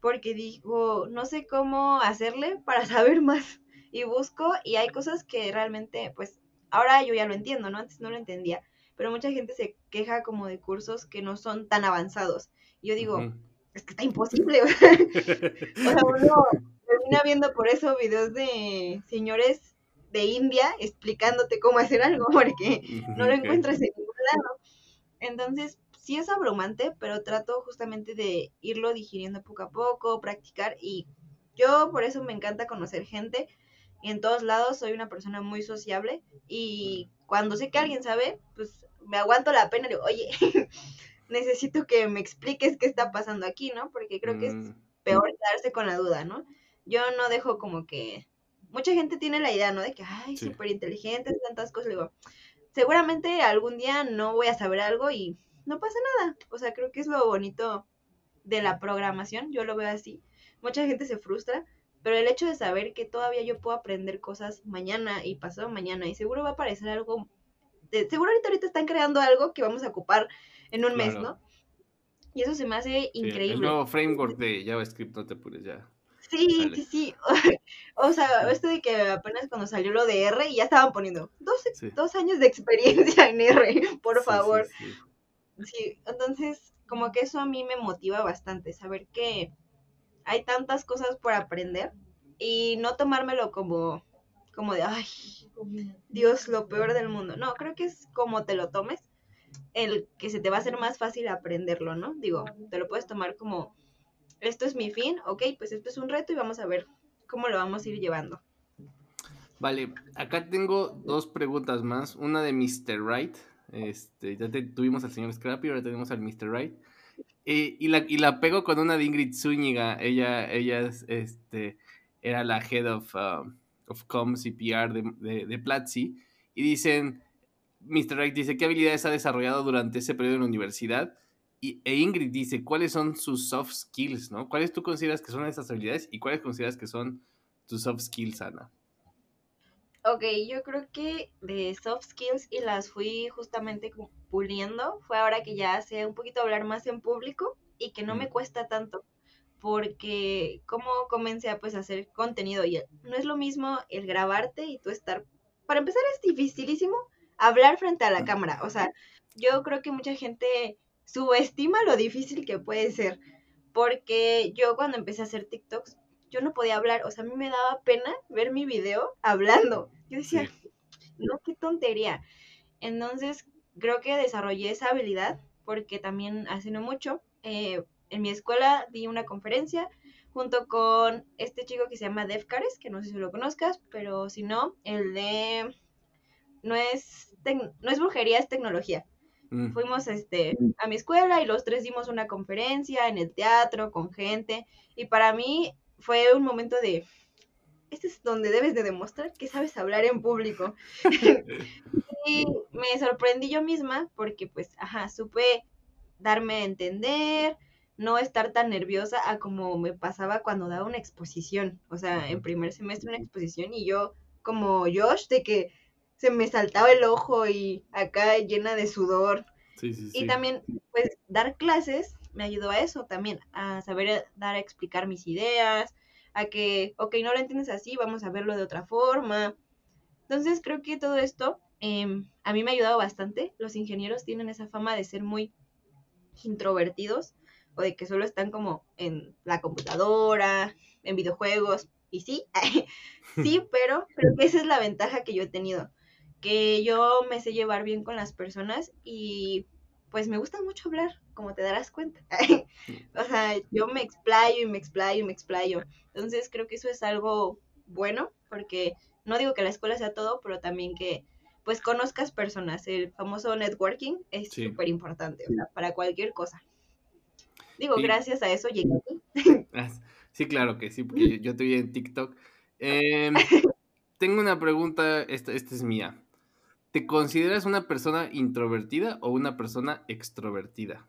porque digo, no sé cómo hacerle para saber más. Y busco y hay cosas que realmente, pues, ahora yo ya lo entiendo, ¿no? Antes no lo entendía, pero mucha gente se queja como de cursos que no son tan avanzados. Y yo digo, es que está imposible. o sea, uno termina viendo por eso videos de señores de India explicándote cómo hacer algo porque no lo encuentras en ningún lado. Entonces, sí es abrumante, pero trato justamente de irlo digiriendo poco a poco, practicar y yo por eso me encanta conocer gente. En todos lados soy una persona muy sociable y cuando sé que alguien sabe, pues me aguanto la pena y digo, oye, necesito que me expliques qué está pasando aquí, ¿no? Porque creo que es mm. peor quedarse con la duda, ¿no? Yo no dejo como que mucha gente tiene la idea, ¿no? De que, ay, súper inteligente, tantas cosas. digo, seguramente algún día no voy a saber algo y no pasa nada. O sea, creo que es lo bonito de la programación, yo lo veo así. Mucha gente se frustra, pero el hecho de saber que todavía yo puedo aprender cosas mañana y pasado mañana y seguro va a aparecer algo, seguro ahorita, ahorita están creando algo que vamos a ocupar en un mes, ¿no? Y eso se me hace increíble. el nuevo framework de JavaScript, no te apures ya. Sí, sí, sí. o sea, esto de que apenas cuando salió lo de R y ya estaban poniendo dos, años de experiencia en R, por favor. Sí, entonces como que eso a mí me motiva bastante, saber que hay tantas cosas por aprender y no tomármelo como, como de, ay, Dios, lo peor del mundo. No, creo que es como te lo tomes, el que se te va a hacer más fácil aprenderlo, ¿no? Digo, te lo puedes tomar como esto es mi fin, ok, pues esto es un reto y vamos a ver cómo lo vamos a ir llevando. Vale, acá tengo dos preguntas más. Una de Mr. Wright. Este, ya tuvimos al señor Scrappy, ahora tenemos al Mr. Wright. y, la, y la pego con una de Ingrid Zúñiga. Ella, ella es, este, era la head of, um, of comms y PR de, de Platzi. Y dicen, Mr. Wright dice, ¿qué habilidades ha desarrollado durante ese periodo en la universidad? Y, e Ingrid dice, ¿cuáles son sus soft skills, no? ¿Cuáles tú consideras que son esas habilidades y cuáles consideras que son tus soft skills, Ana? Ok, yo creo que de soft skills y las fui justamente puliendo, fue ahora que ya sé un poquito hablar más en público y que no me cuesta tanto, porque como comencé a pues hacer contenido y no es lo mismo el grabarte y tú estar, para empezar es dificilísimo hablar frente a la cámara, o sea, yo creo que mucha gente subestima lo difícil que puede ser, porque yo cuando empecé a hacer TikToks yo no podía hablar, o sea, a mí me daba pena ver mi video hablando. Yo decía, no, qué tontería. Entonces, creo que desarrollé esa habilidad porque también hace no mucho, eh, en mi escuela di una conferencia junto con este chico que se llama Def Cares, que no sé si lo conozcas, pero si no, el de no es no es brujería, es tecnología. Mm. Fuimos este a mi escuela y los tres dimos una conferencia en el teatro con gente y para mí fue un momento de, este es donde debes de demostrar que sabes hablar en público. y me sorprendí yo misma porque pues, ajá, supe darme a entender, no estar tan nerviosa a como me pasaba cuando daba una exposición, o sea, en primer semestre una exposición y yo como Josh de que se me saltaba el ojo y acá llena de sudor. Sí, sí, sí. Y también, pues, dar clases me ayudó a eso también, a saber eh, dar a explicar mis ideas, a que, ok, no lo entiendes así, vamos a verlo de otra forma. Entonces creo que todo esto em, a mí me ha ayudado bastante. Los ingenieros tienen esa fama de ser muy introvertidos o de que solo están como en la computadora, en videojuegos. Y sí, sí, pero creo que esa es la ventaja que yo he tenido, que yo me sé llevar bien con las personas y pues me gusta mucho hablar, como te darás cuenta. o sea, yo me explayo y me explayo y me explayo. Entonces creo que eso es algo bueno, porque no digo que la escuela sea todo, pero también que pues conozcas personas. El famoso networking es súper importante, para cualquier cosa. Digo, gracias a eso llegué aquí. Sí, claro que sí, porque yo te vi en TikTok. Em, tengo una pregunta, esta, esta es mía. ¿Te consideras una persona introvertida o una persona extrovertida?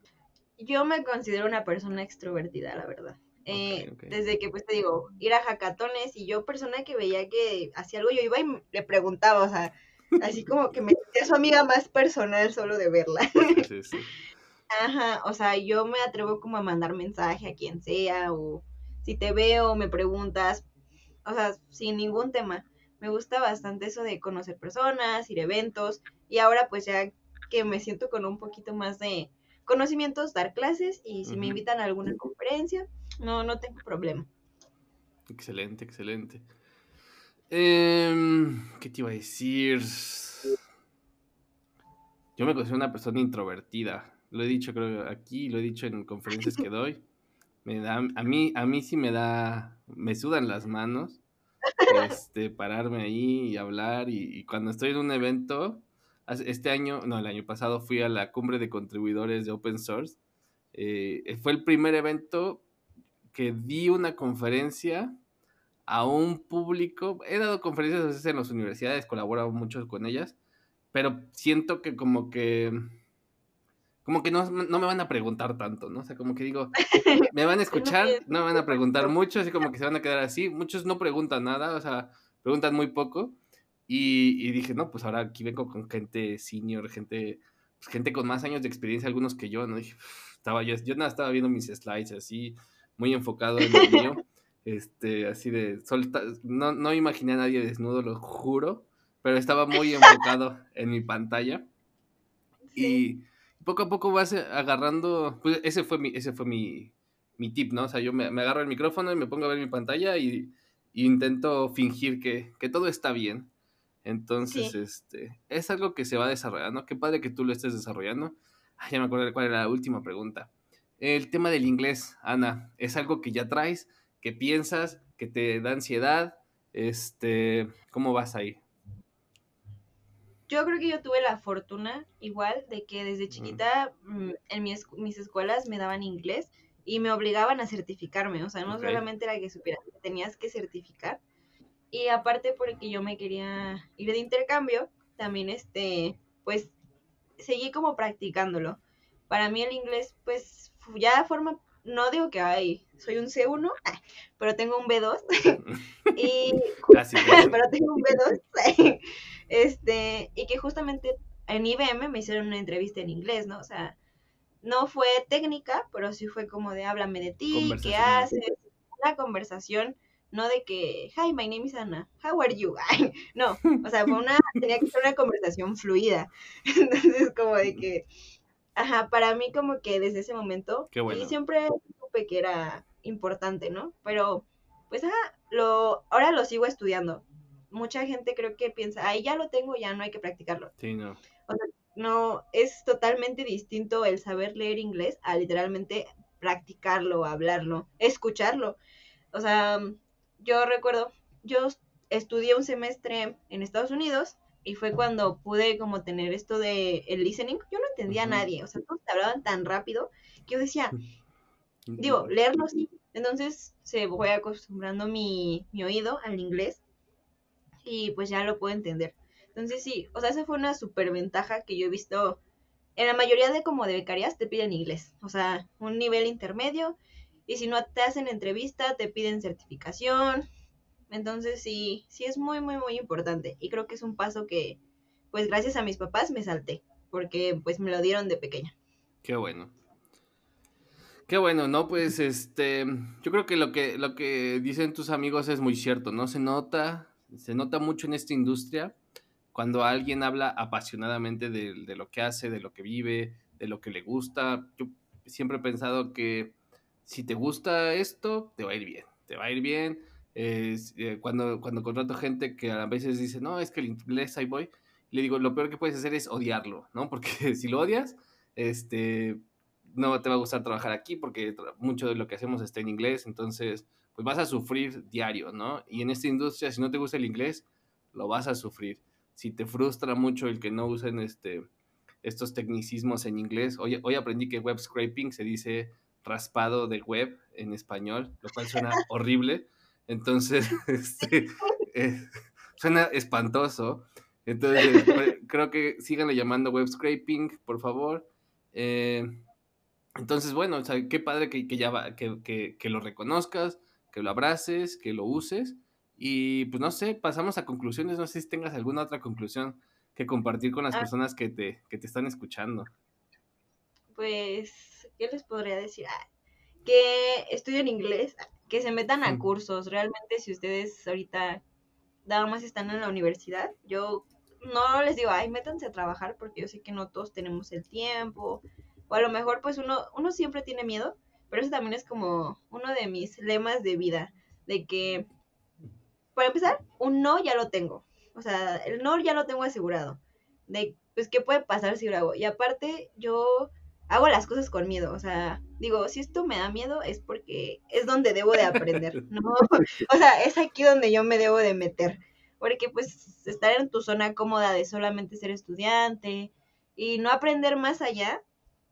Yo me considero una persona extrovertida, la verdad. Eh, desde que, pues te digo, ir a jacatones y yo persona que veía que hacía algo, yo iba y le preguntaba, o sea, así como que me sentía su amiga más personal solo de verla. Sí, sí. Ajá, o sea, yo me atrevo como a mandar mensaje a quien sea, o si te veo, me preguntas, o sea, sin ningún tema me gusta bastante eso de conocer personas, ir a eventos y ahora pues ya que me siento con un poquito más de conocimientos, dar clases y si me invitan a alguna conferencia, no, no tengo problema. Excelente, excelente. Em, ¿Qué te iba a decir? Yo me considero una persona introvertida. Lo he dicho creo aquí, lo he dicho en conferencias que doy. Me da, a mí, a mí sí me da, me sudan las manos este, pararme ahí y hablar. Y, cuando estoy en un evento, este año, no, el año pasado fui a la cumbre de contribuidores de Open Source. Eh, fue el primer evento que di una conferencia a un público. He dado conferencias a veces en las universidades, colaboro mucho con ellas, pero siento que como que como que no, no, me van a preguntar tanto, ¿no? O sea, como que digo, me van a escuchar, no me van a preguntar mucho, así como que se van a quedar así. Muchos no preguntan nada, o sea, preguntan muy poco. Y, y dije, no, pues ahora aquí vengo con gente senior, gente, pues gente con más años de experiencia, algunos que yo, ¿no? Dije, estaba yo, yo nada, estaba viendo mis slides así, muy enfocado en lo mío. Este, así de, solta, no, no imaginé a nadie desnudo, lo juro, pero estaba muy enfocado en mi pantalla. Y poco a poco vas agarrando, pues ese fue mi, ese fue mi, mi tip, ¿no? O sea, yo me, agarro el micrófono y me pongo a ver mi pantalla y, intento fingir que, todo está bien. Entonces, este, es algo que se va desarrollando. Qué padre que tú lo estés desarrollando. ya me acuerdo cuál era la última pregunta. El tema del inglés, Ana, ¿es algo que ya traes, que piensas, que te da ansiedad? Este, ¿cómo vas ahí? Yo creo que yo tuve la fortuna igual de que desde chiquita mm, en mis, escuelas me daban inglés y me obligaban a certificarme, o sea, no solamente era que supiera, tenías que certificar. Y aparte porque yo me quería ir de intercambio, también este, pues seguí como practicándolo. Para mí el inglés pues ya forma no digo que ay, soy un C1, pero tengo un B2. y pero tengo un B2. Este, y que justamente en IBM me hicieron una entrevista en inglés, ¿no? O sea, no fue técnica, pero sí fue como de háblame de ti, qué haces, una conversación, no de que, hi, my name is Anna, how are you? no, o sea, fue una, tenía que ser una conversación fluida. Entonces, como de que, ajá, para mí como que desde ese momento, y siempre supe que era importante, ¿no? Pero, pues, ajá, lo, ahora lo sigo estudiando. Mucha gente creo que piensa, ay, ya lo tengo, ya no hay que practicarlo. Sí, no. O sea, no, es totalmente distinto el saber leer inglés a literalmente practicarlo, hablarlo, escucharlo. O sea, yo recuerdo, yo estudié un semestre en Estados Unidos y fue cuando pude como tener esto de el listening. Yo no entendía a nadie, o sea, todos hablaban tan rápido que yo decía, digo, leerlo sí. Entonces se fue acostumbrando mi, mi oído al inglés y pues ya lo puedo entender. Entonces sí, o sea, esa fue una super ventaja que yo he visto en la mayoría de como de becarias te piden inglés, o sea, un nivel intermedio y si no te hacen entrevista te piden certificación. Entonces sí, sí es muy muy muy importante y creo que es un paso que pues gracias a mis papás me salté porque pues me lo dieron de pequeña. Qué bueno. Qué bueno, ¿no? Pues este, yo creo que lo que lo que dicen tus amigos es muy cierto, ¿no? Se nota, se nota mucho en esta industria cuando alguien habla apasionadamente de, lo que hace, de lo que vive, de lo que le gusta. Yo siempre he pensado que si te gusta esto, te va a ir bien, te va a ir bien. Eh, cuando, cuando contrato gente que a veces dice, no, es que el inglés ahí voy, le digo, lo peor que puedes hacer es odiarlo, ¿no? Porque si lo odias, este, no te va a gustar trabajar aquí porque mucho de lo que hacemos está en inglés, entonces, pues vas a sufrir diario, ¿no? Y en esta industria, si no te gusta el inglés, lo vas a sufrir si te frustra mucho el que no usen este, estos tecnicismos en inglés, hoy, hoy aprendí que web scraping se dice raspado de web en español, lo cual suena horrible. Entonces, este, eh, suena espantoso. Entonces, pues, creo que síganle llamando web scraping, por favor. Eh, entonces, bueno, o sea, qué padre que, que ya que, que, lo reconozcas, que lo abraces, que lo uses. Y pues no sé, pasamos a conclusiones. No sé si tengas alguna otra conclusión que compartir con las ah. personas que te, que te están escuchando. Pues, ¿qué les podría decir? Ah, que estudien inglés, que se metan a cursos. Realmente, si ustedes ahorita nada más están en la universidad, yo no les digo, ay, métanse a trabajar porque yo sé que no todos tenemos el tiempo. O a lo mejor, pues uno, uno siempre tiene miedo, pero eso también es como uno de mis lemas de vida, de que para empezar, un no ya lo tengo. O sea, el no ya lo tengo asegurado. De, pues, ¿qué puede pasar si lo hago? Y aparte, yo hago las cosas con miedo. O sea, digo, si esto me da miedo es porque es donde debo de aprender, ¿no? O sea, es aquí donde yo me debo de meter. Porque, pues, estar en tu zona cómoda de solamente ser estudiante y no aprender más allá,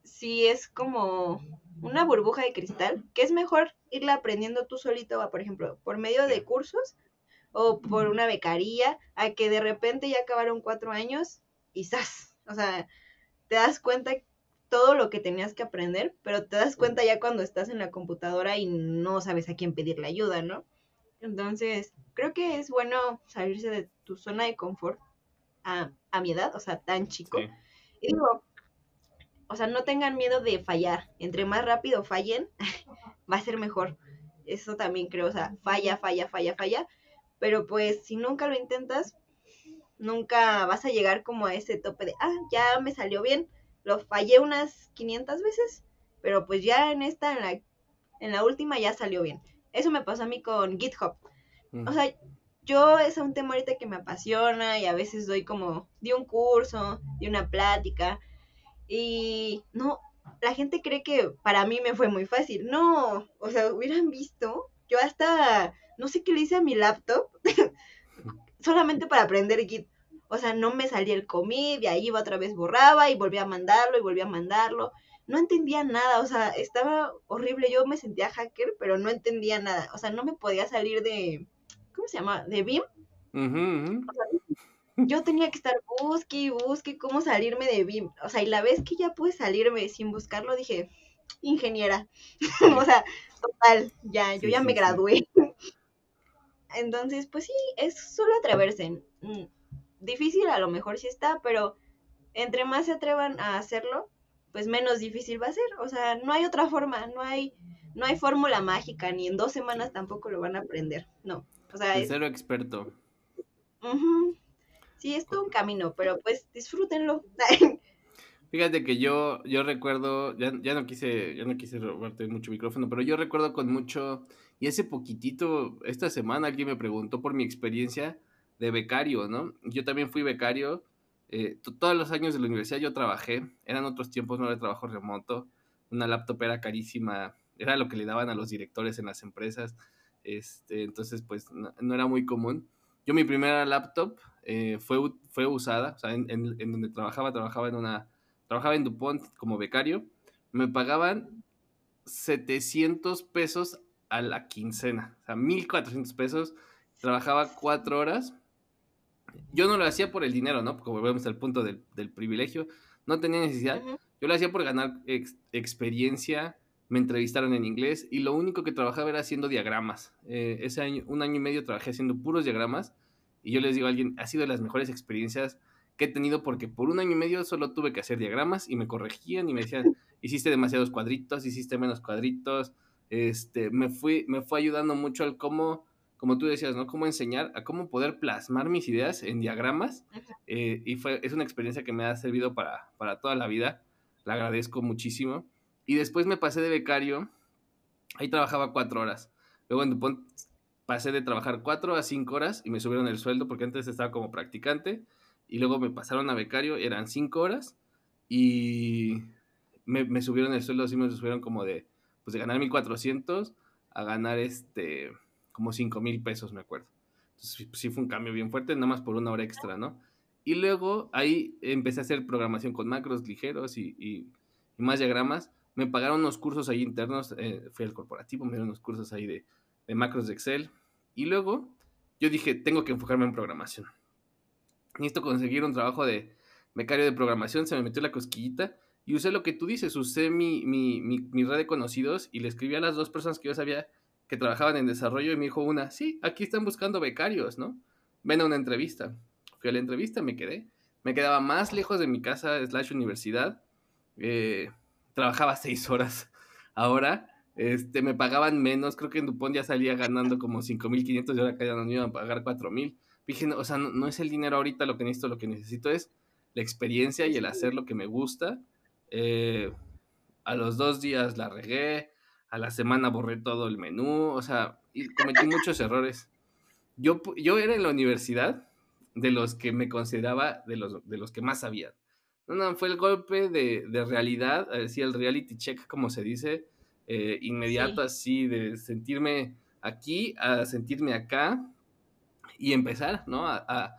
sí es como una burbuja de cristal, que es mejor irla aprendiendo tú solito, por ejemplo, por medio de cursos o por una becaría, a que de repente ya acabaron cuatro años y ¡zas! O sea, te das cuenta todo lo que tenías que aprender, pero te das cuenta ya cuando estás en la computadora y no sabes a quién pedirle ayuda, ¿no? Entonces, creo que es bueno salirse de tu zona de confort a, mi edad, o sea, tan chico. Y digo, o sea, no tengan miedo de fallar. Entre más rápido fallen, va a ser mejor. Eso también creo, o sea, falla, falla, falla, falla pero pues si nunca lo intentas, nunca vas a llegar como a ese tope de, ah, ya me salió bien, lo fallé unas 500 veces, pero pues ya en esta, en la, en la última ya salió bien. Eso me pasó a mí con GitHub. Mm. O sea, yo es un tema ahorita que me apasiona y a veces doy como, di un curso, di una plática y no, la gente cree que para mí me fue muy fácil. No, o sea, hubieran visto, yo hasta no sé qué le hice a mi laptop, solamente para aprender Git. O sea, no me salía el commit, y ahí iba otra vez borraba y volvía a mandarlo y volvía a mandarlo. No entendía nada, o sea, estaba horrible. Yo me sentía hacker, pero no entendía nada. O sea, no me podía salir de, ¿cómo se llama? De BIM. Yo tenía que estar busque y busque cómo salirme de BIM. O sea, y la vez que ya pude salirme sin buscarlo, dije, ingeniera. o sea, total, ya, yo ya me gradué. Entonces, pues sí, es solo atreverse. Mm, difícil a lo mejor sí está, pero entre más se atrevan a hacerlo, pues menos difícil va a ser. O sea, no hay otra forma, no hay, no hay fórmula mágica, ni en dos semanas tampoco lo van a aprender. No. O sea, es cero experto. Sí, es todo un camino, pero pues disfrútenlo. Fíjate que yo, yo recuerdo, ya, ya no quise, ya no quise robarte mucho micrófono, pero yo recuerdo con mucho, y ese poquitito, esta semana alguien me preguntó por mi experiencia de becario, ¿no? Yo también fui becario, eh, todos los años de la universidad yo trabajé, eran otros tiempos, no era trabajo remoto, una laptop era carísima, era lo que le daban a los directores en las empresas, este, entonces pues no, era muy común. Yo mi primera laptop eh, fue, fue usada, o sea, en, en donde trabajaba, trabajaba en una trabajaba en DuPont como becario, me pagaban 700 pesos a la quincena, o sea, 1400 pesos, trabajaba cuatro horas. Yo no lo hacía por el dinero, ¿no? Porque volvemos al punto del, privilegio, no tenía necesidad. Yo lo hacía por ganar experiencia, me entrevistaron en inglés y lo único que trabajaba era haciendo diagramas. Eh, ese año, un año y medio trabajé haciendo puros diagramas y yo les digo a alguien, ha sido de las mejores experiencias que he tenido porque por un año y medio solo tuve que hacer diagramas y me corregían y me decían, hiciste demasiados cuadritos, hiciste menos cuadritos, este, me fui, me fue ayudando mucho al cómo, como tú decías, ¿no? Cómo enseñar, a cómo poder plasmar mis ideas en diagramas eh, y fue, es una experiencia que me ha servido para, para toda la vida, la agradezco muchísimo. Y después me pasé de becario, ahí trabajaba cuatro horas. Luego en Dupont pasé de trabajar cuatro a cinco horas y me subieron el sueldo porque antes estaba como practicante y luego me pasaron a becario, eran cinco horas y me, subieron el sueldo, así me subieron como de, pues de ganar 1400 a ganar este, como 5 mil pesos, me acuerdo. Entonces sí fue un cambio bien fuerte, nada más por una hora extra, ¿no? Y luego ahí empecé a hacer programación con macros ligeros y, y, más diagramas. Me pagaron unos cursos ahí internos, eh, fui al corporativo, me dieron unos cursos ahí de, macros de Excel. Y luego yo dije, tengo que enfocarme en programación necesito conseguir un trabajo de becario de programación, se me metió la cosquillita y usé lo que tú dices, usé mi, mi, mi, red de conocidos y le escribí a las dos personas que yo sabía que trabajaban en desarrollo y me dijo una, sí, aquí están buscando becarios, ¿no? Ven a una entrevista. Fui a la entrevista, me quedé. Me quedaba más lejos de mi casa, slash universidad. Eh, trabajaba seis horas. Ahora, este, me pagaban menos. Creo que en Dupont ya salía ganando como 5.500 y ahora que ya no me iban a pagar 4.000 dije, o sea, no, es el dinero ahorita lo que necesito, lo que necesito es la experiencia y el hacer lo que me gusta. Eh, a los dos días la regué, a la semana borré todo el menú, o sea, cometí muchos errores. Yo, yo era en la universidad de los que me consideraba de los, de los que más sabían. No, no, fue el golpe de, de realidad, así el reality check, como se dice, eh, inmediato, así, de sentirme aquí a sentirme acá, y empezar, ¿no? A,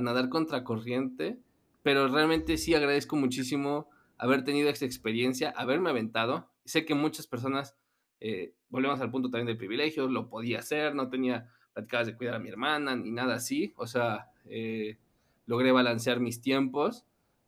nadar contra corriente, pero realmente sí agradezco muchísimo haber tenido esta experiencia, haberme aventado. Sé que muchas personas, eh, volvemos al punto también del privilegio, lo podía hacer, no tenía platicadas de cuidar a mi hermana ni nada así, o sea, eh, logré balancear mis tiempos.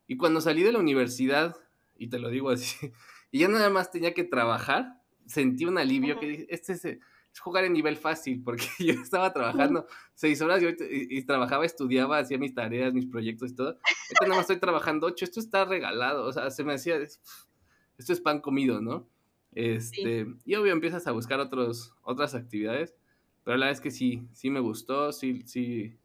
Y cuando salí de la universidad, y te lo digo así, y ya nada más tenía que trabajar, sentí un alivio que dije, este es jugar en nivel fácil, porque yo estaba trabajando seis horas y, trabajaba, estudiaba, hacía mis tareas, mis proyectos y todo. Ahorita nada más estoy trabajando ocho, esto está regalado, o sea, se me hacía, esto es pan comido, ¿no? Este, y obvio empiezas a buscar otros, otras actividades, pero la verdad es que sí, sí me gustó, sí, sí,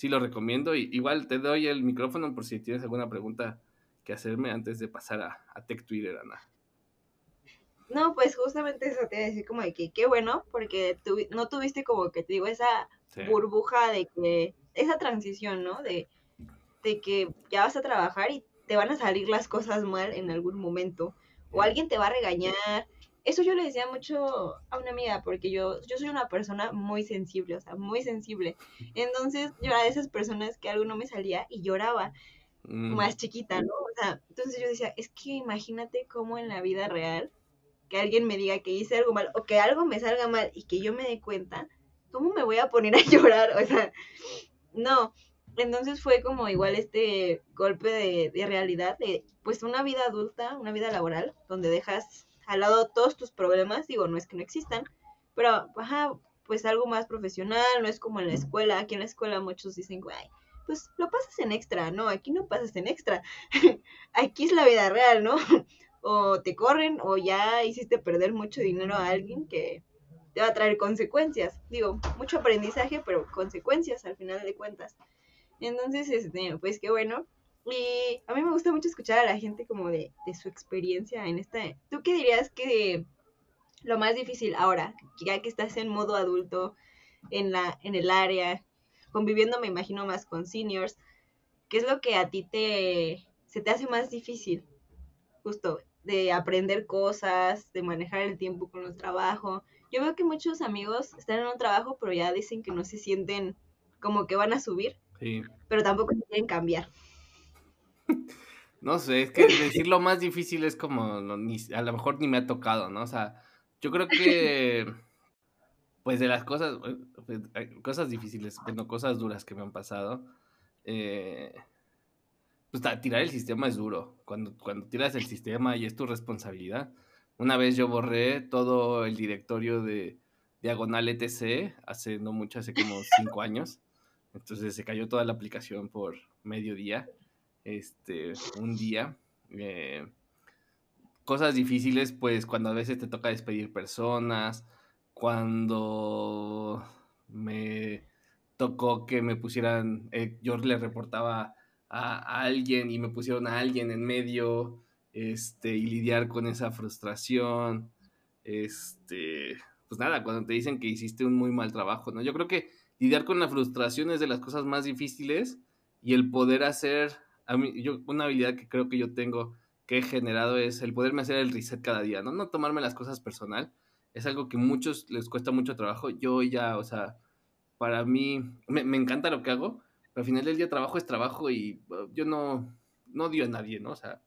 sí lo recomiendo. Y, igual te doy el micrófono por si tienes alguna pregunta que hacerme antes de pasar a, a Tech Twitter, Ana. No, pues justamente eso te iba a decir como de que qué bueno, porque no tuviste como que te digo esa burbuja de que, esa transición, ¿no? De, de que ya vas a trabajar y te van a salir las cosas mal en algún momento, o alguien te va a regañar. Eso yo le decía mucho a una amiga, porque yo, yo soy una persona muy sensible, o sea, muy sensible. Entonces yo era de esas personas que algo no me salía y lloraba mm. más chiquita, ¿no? O sea, entonces yo decía, es que imagínate cómo en la vida real que alguien me diga que hice algo mal o que algo me salga mal y que yo me dé cuenta, ¿cómo me voy a poner a llorar? O sea, no. Entonces fue como igual este golpe de, realidad de pues una vida adulta, una vida laboral, donde dejas al lado todos tus problemas, digo, no es que no existan, pero, ajá, pues algo más profesional, no es como en la escuela, aquí en la escuela muchos dicen, güey, pues lo pasas en extra, no, aquí no pasas en extra, aquí es la vida real, ¿no? o te corren o ya hiciste perder mucho dinero a alguien que te va a traer consecuencias. Digo, mucho aprendizaje, pero consecuencias al final de cuentas. Entonces, este, pues qué bueno. Y a mí me gusta mucho escuchar a la gente como de, de su experiencia en esta... ¿Tú qué dirías que lo más difícil ahora, ya que estás en modo adulto, en, la, en el área, conviviendo me imagino más con seniors, ¿qué es lo que a ti te, se te hace más difícil? Justo de aprender cosas, de manejar el tiempo con el trabajo. Yo veo que muchos amigos están en un trabajo, pero ya dicen que no se sienten como que van a subir, sí. pero tampoco se quieren cambiar. No sé, es que decir lo más difícil es como, a lo mejor ni me ha tocado, ¿no? O sea, yo creo que, pues de las cosas, pues, cosas difíciles, bueno, cosas duras que me han pasado, eh, pues tirar el sistema es duro. Cuando, cuando tiras el sistema y es tu responsabilidad. Una vez yo borré todo el directorio de Diagonal ETC, hace no mucho, hace como cinco años. Entonces se cayó toda la aplicación por mediodía, este, un día. Eh, cosas difíciles, pues cuando a veces te toca despedir personas, cuando me tocó que me pusieran, eh, yo le reportaba a, alguien y me pusieron a alguien en medio, este, y lidiar con esa frustración, este, pues nada, cuando te dicen que hiciste un muy mal trabajo, ¿no? Yo creo que lidiar con la frustración es de las cosas más difíciles y el poder hacer, a mí, yo, una habilidad que creo que yo tengo que he generado es el poderme hacer el reset cada día, ¿no? No tomarme las cosas personal, es algo que a muchos les cuesta mucho trabajo, yo ya, o sea, para mí, me, me encanta lo que hago, al final del día trabajo es trabajo y uh, yo no, no odio a nadie, ¿no? O sea,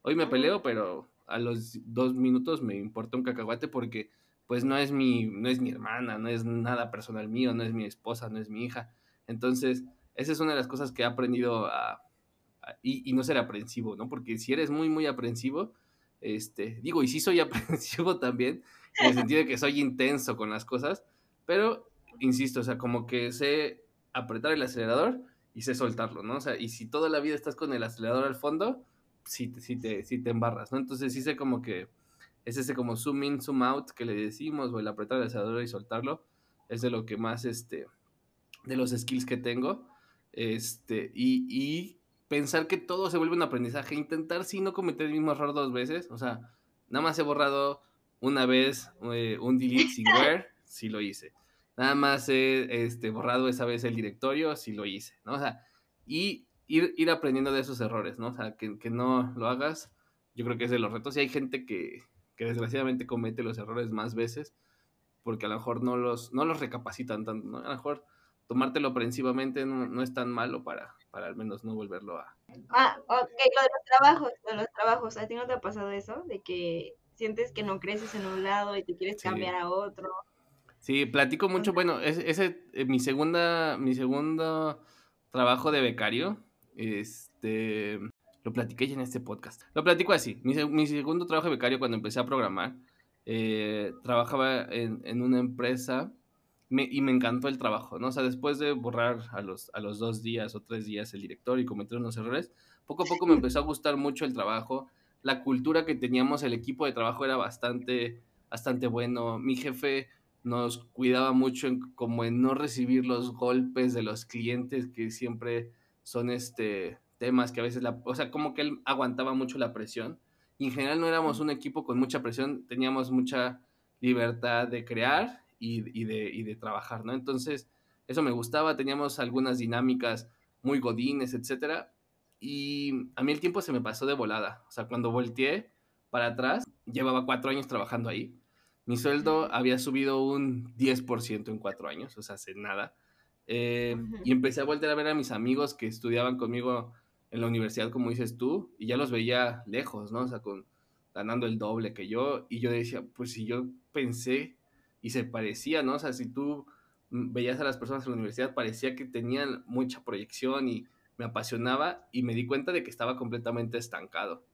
hoy me peleo, pero a los dos minutos me importa un cacahuate porque pues no es mi, no es mi hermana, no es nada personal mío, no es mi esposa, no es mi hija. Entonces, esa es una de las cosas que he aprendido a, y, y, no ser aprensivo, ¿no? Porque si eres muy, muy aprensivo, este, digo, y sí soy aprensivo también, en el sentido de que soy intenso con las cosas, pero, insisto, o sea, como que sé apretar el acelerador y sé soltarlo, ¿no? O sea, y si toda la vida estás con el acelerador al fondo, sí, sí, te, sí te embarras, ¿no? Entonces sí sé como que es ese como zoom in, zoom out que le decimos, o el apretar el acelerador y soltarlo, es de lo que más, este, de los skills que tengo, este, y, y pensar que todo se vuelve un aprendizaje, intentar sí no cometer el mismo error dos veces, o sea, nada más he borrado una vez eh, un delete sin where, sí lo hice. Nada más he este, borrado esa vez el directorio, si lo hice, ¿no? O sea, y ir, ir aprendiendo de esos errores, ¿no? O sea, que, que, no lo hagas, yo creo que es de los retos. Y hay gente que, que, desgraciadamente comete los errores más veces, porque a lo mejor no los, no los recapacitan tanto, ¿no? A lo mejor tomártelo aprensivamente no, no, es tan malo para, para al menos no volverlo a... Ah, ok, lo de los trabajos, de los trabajos, ¿a ti no te ha pasado eso? De que sientes que no creces en un lado y te quieres cambiar a otro. Sí, platico mucho. Bueno, ese, ese eh, mi segunda, mi segundo trabajo de becario, este, lo platiqué ya en este podcast. Lo platico así. Mi, mi segundo trabajo de becario cuando empecé a programar, eh, trabajaba en, en, una empresa me, y me encantó el trabajo, ¿no? O sea, después de borrar a los, a los dos días o tres días el director y cometer unos errores, poco a poco me empezó a gustar mucho el trabajo. La cultura que teníamos, el equipo de trabajo era bastante, bastante bueno. Mi jefe nos cuidaba mucho en, como en no recibir los golpes de los clientes que siempre son este temas que a veces la, o sea, como que él aguantaba mucho la presión y en general no éramos un equipo con mucha presión, teníamos mucha libertad de crear y, y, de, y de trabajar, ¿no? Entonces, eso me gustaba, teníamos algunas dinámicas muy godines, etcétera, y a mí el tiempo se me pasó de volada, o sea, cuando volteé para atrás, llevaba cuatro años trabajando ahí, mi sueldo había subido un 10% en cuatro años, o sea, hace nada. Eh, y empecé a volver a ver a mis amigos que estudiaban conmigo en la universidad, como dices tú, y ya los veía lejos, ¿no? O sea, con, ganando el doble que yo. Y yo decía, pues si yo pensé y se parecía, ¿no? O sea, si tú veías a las personas en la universidad, parecía que tenían mucha proyección y me apasionaba y me di cuenta de que estaba completamente estancado,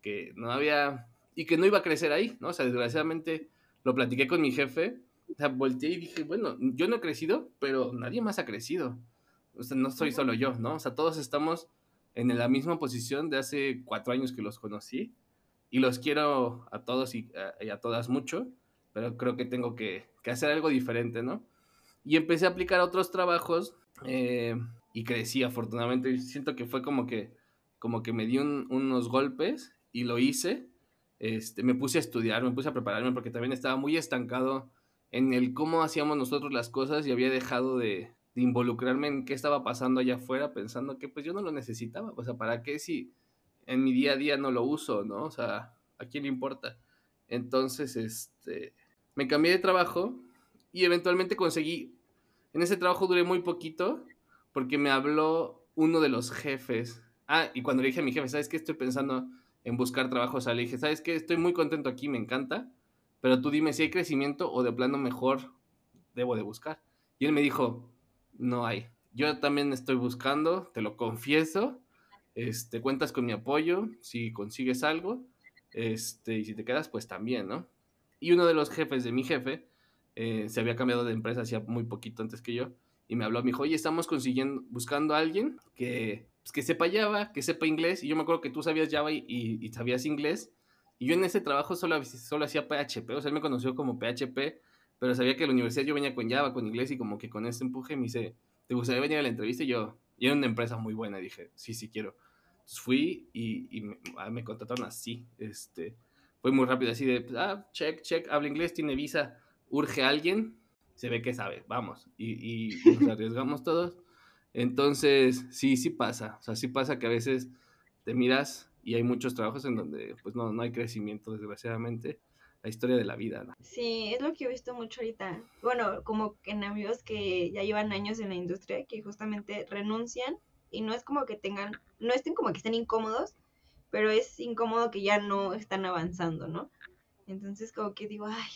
que no había y que no iba a crecer ahí, ¿no? O sea, desgraciadamente lo platiqué con mi jefe, o sea, volteé y dije, bueno, yo no he crecido, pero nadie más ha crecido. O sea, no soy solo yo, ¿no? O sea, todos estamos en la misma posición de hace cuatro años que los conocí y los quiero a todos y a, todas mucho, pero creo que tengo que, hacer algo diferente, ¿no? Y empecé a aplicar otros trabajos eh, y crecí afortunadamente. Siento que fue como que, como que me di unos golpes y lo hice. Este, me puse a estudiar, me puse a prepararme porque también estaba muy estancado en el cómo hacíamos nosotros las cosas y había dejado de, de involucrarme en qué estaba pasando allá afuera pensando que pues yo no lo necesitaba. O sea, ¿para qué si en mi día a día no lo uso, ¿no? O sea, ¿a quién le importa? Entonces, este, me cambié de trabajo y eventualmente conseguí, en ese trabajo duré muy poquito porque me habló uno de los jefes. Ah, y cuando le dije a mi jefe, ¿sabes qué? Estoy pensando en buscar trabajo. O sea, le dije, ¿sabes qué? Estoy muy contento aquí, me encanta, pero tú dime si hay crecimiento o de plano mejor debo de buscar. Y él me dijo, no hay. Yo también estoy buscando, te lo confieso, este, cuentas con mi apoyo, si consigues algo, este, y si te quedas, pues también, ¿no? Y uno de los jefes de mi jefe eh, se había cambiado de empresa hacía muy poquito antes que yo, y me habló, me dijo, oye, estamos consiguiendo, buscando a alguien que, pues, que sepa Java, que sepa inglés, y yo me acuerdo que tú sabías Java y, y, sabías inglés, y yo en ese trabajo solo, solo hacía PHP, o sea, él me conoció como PHP, pero sabía que en la universidad yo venía con Java, con inglés, y como que con ese empuje me dice, ¿te gustaría venir a la entrevista? Y yo, y era una empresa muy buena, dije, sí, sí quiero fui y, me, ah, me, contrataron así. Este, fue muy rápido, así de, ah, check, check, habla inglés, tiene visa, urge a alguien, se ve que sabe, vamos. Y, y nos arriesgamos todos. Entonces, sí, sí pasa. O sea, sí pasa que a veces te miras y hay muchos trabajos en donde pues no, no hay crecimiento, desgraciadamente. La historia de la vida, ¿no? Sí, es lo que he visto mucho ahorita. Bueno, como en amigos que ya llevan años en la industria, que justamente renuncian y no es como que tengan, no estén como que estén incómodos, pero es incómodo que ya no están avanzando, ¿no? Entonces como que digo, ay.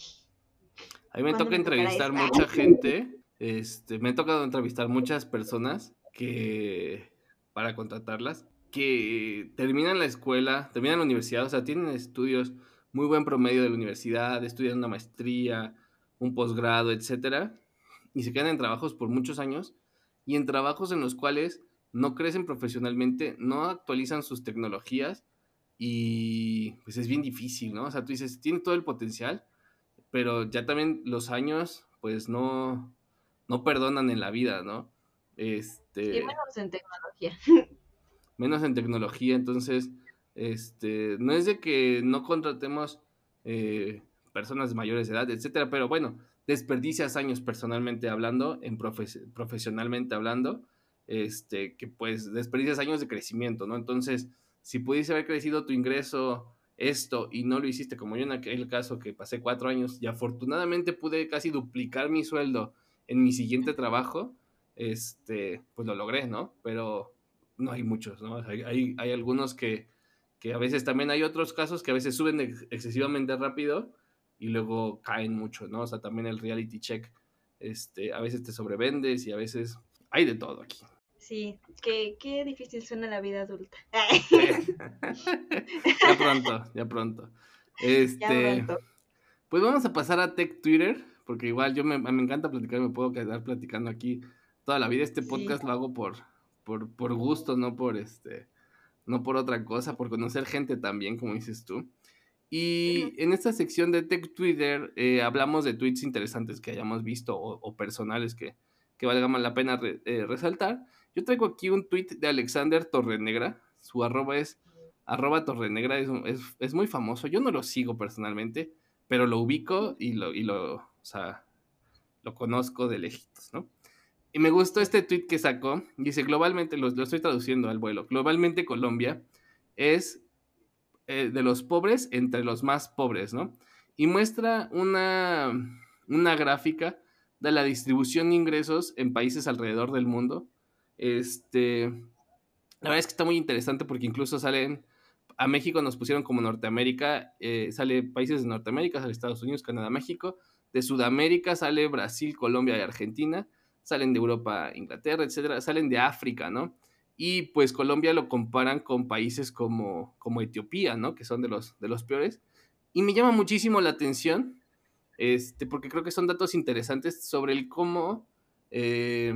A mí me toca entrevistar mucha gente, este, me ha tocado entrevistar muchas personas que, para contratarlas, que terminan la escuela, terminan la universidad, o sea, tienen estudios, muy buen promedio de la universidad, estudian una maestría, un posgrado, etcétera, y se quedan en trabajos por muchos años y en trabajos en los cuales no crecen profesionalmente, no actualizan sus tecnologías y pues es bien difícil, ¿no? O sea, tú dices, tiene todo el potencial, pero ya también los años pues no, no perdonan en la vida, ¿no? Este, menos en tecnología. menos en tecnología, entonces, este, no es de que no contratemos eh, personas mayores de edad, etcétera, pero bueno, desperdicias años personalmente hablando, en profesionalmente hablando, este, que pues desperdicias años de crecimiento, ¿no? Entonces, si pudiese haber crecido tu ingreso esto y no lo hiciste, como yo en aquel caso que pasé cuatro años y afortunadamente pude casi duplicar mi sueldo en mi siguiente trabajo, este, pues lo logré, ¿no? Pero no hay muchos, ¿no? Hay, hay, hay algunos que, que a veces también hay otros casos que a veces suben excesivamente rápido y luego caen mucho, ¿no? O sea, también el reality check, este, a veces te sobrevendes y a veces hay de todo aquí. Sí, qué, qué difícil suena la vida adulta. ya pronto, ya pronto. Este, Pues vamos a pasar a Tech Twitter, porque igual yo me, me encanta platicar, me puedo quedar platicando aquí toda la vida. Este podcast lo hago por, por, por gusto, no por este, no por otra cosa, por conocer gente también, como dices tú. Y en esta sección de Tech Twitter eh, hablamos de tweets interesantes que hayamos visto o, personales que, que valga más la pena eh, resaltar. Yo traigo aquí un tweet de Alexander Torrenegra. Su arroba es arroba Torrenegra, es, es, muy famoso. Yo no lo sigo personalmente, pero lo ubico y lo, y lo, o sea, lo conozco de lejitos, ¿no? Y me gustó este tweet que sacó. Dice, globalmente, lo, lo estoy traduciendo al vuelo, globalmente Colombia es eh, de los pobres entre los más pobres, ¿no? Y muestra una, una gráfica de la distribución de ingresos en países alrededor del mundo este, la verdad es que está muy interesante porque incluso salen, a México nos pusieron como Norteamérica, eh, sale países de Norteamérica, sale Estados Unidos, Canadá, México, de Sudamérica sale Brasil, Colombia y Argentina, salen de Europa, Inglaterra, etcétera, salen de África, ¿no? Y pues Colombia lo comparan con países como, como Etiopía, ¿no? Que son de los, de los peores. Y me llama muchísimo la atención, este, porque creo que son datos interesantes sobre el cómo, eh,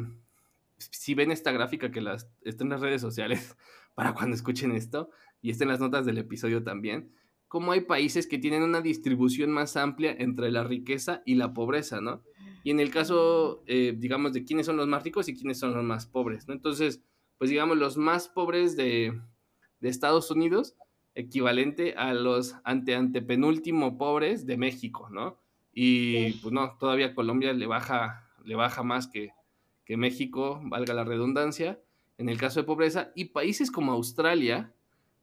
si ven esta gráfica que las, está en las redes sociales para cuando escuchen esto, y está en las notas del episodio también, cómo hay países que tienen una distribución más amplia entre la riqueza y la pobreza, ¿no? Y en el caso, eh, digamos, de quiénes son los más ricos y quiénes son los más pobres, ¿no? Entonces, pues digamos, los más pobres de, de Estados Unidos, equivalente a los ante antepenúltimo pobres de México, ¿no? Y pues no, todavía Colombia le baja, le baja más que, que México, valga la redundancia, en el caso de pobreza, y países como Australia,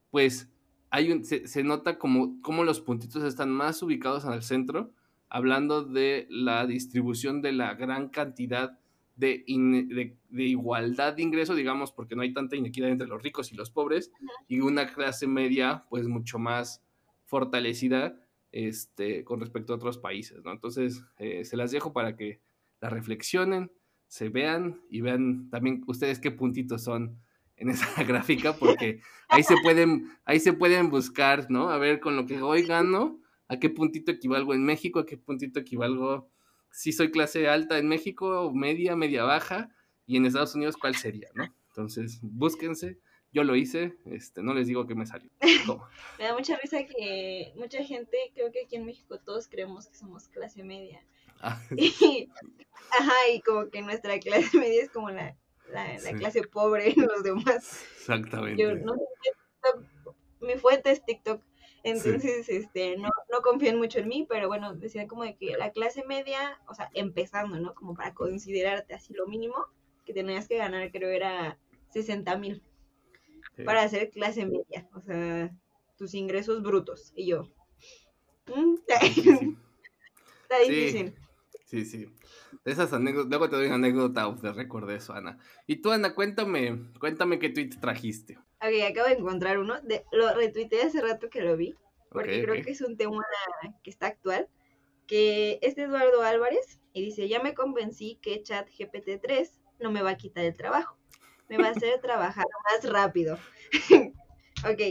pues hay un, se, se, nota como, como los puntitos están más ubicados en el centro, hablando de la distribución de la gran cantidad de, in, de, de, igualdad de ingreso, digamos, porque no hay tanta inequidad entre los ricos y los pobres, y una clase media, pues, mucho más fortalecida este, con respecto a otros países, ¿no? Entonces, eh, se las dejo para que la reflexionen, se vean y vean también ustedes qué puntitos son en esa gráfica, porque ahí se pueden, ahí se pueden buscar, ¿no? A ver, con lo que hoy gano, a qué puntito equivalgo en México, a qué puntito equivalgo si soy clase alta en México, media, media baja, y en Estados Unidos, ¿cuál sería, no? Entonces, búsquense. Yo lo hice, este, no les digo que me salió. me da mucha risa que mucha gente, creo que aquí en México todos creemos que somos clase media. Ah. Y, ajá, y como que nuestra clase media es como la, la, sí. la clase pobre, los demás. Exactamente. Yo no mi fuente es TikTok. Entonces, sí. este, no, no confían mucho en mí, pero bueno, decía como de que la clase media, o sea, empezando, ¿no? Como para considerarte así lo mínimo, que tenías que ganar, creo era 60 mil sí. para hacer clase media, o sea, tus ingresos brutos. Y yo, ¿Mm? sí, está difícil. Sí, sí. De esas anécdotas, luego te doy una anécdota de recuerdo eso, Ana. Y tú, Ana, cuéntame, cuéntame qué tweet trajiste. Ok, acabo de encontrar uno. De, lo retuiteé hace rato que lo vi, porque okay, creo okay. que es un tema que está actual. Que es de Eduardo Álvarez y dice: Ya me convencí que Chat GPT-3 no me va a quitar el trabajo, me va a hacer trabajar más rápido. ok,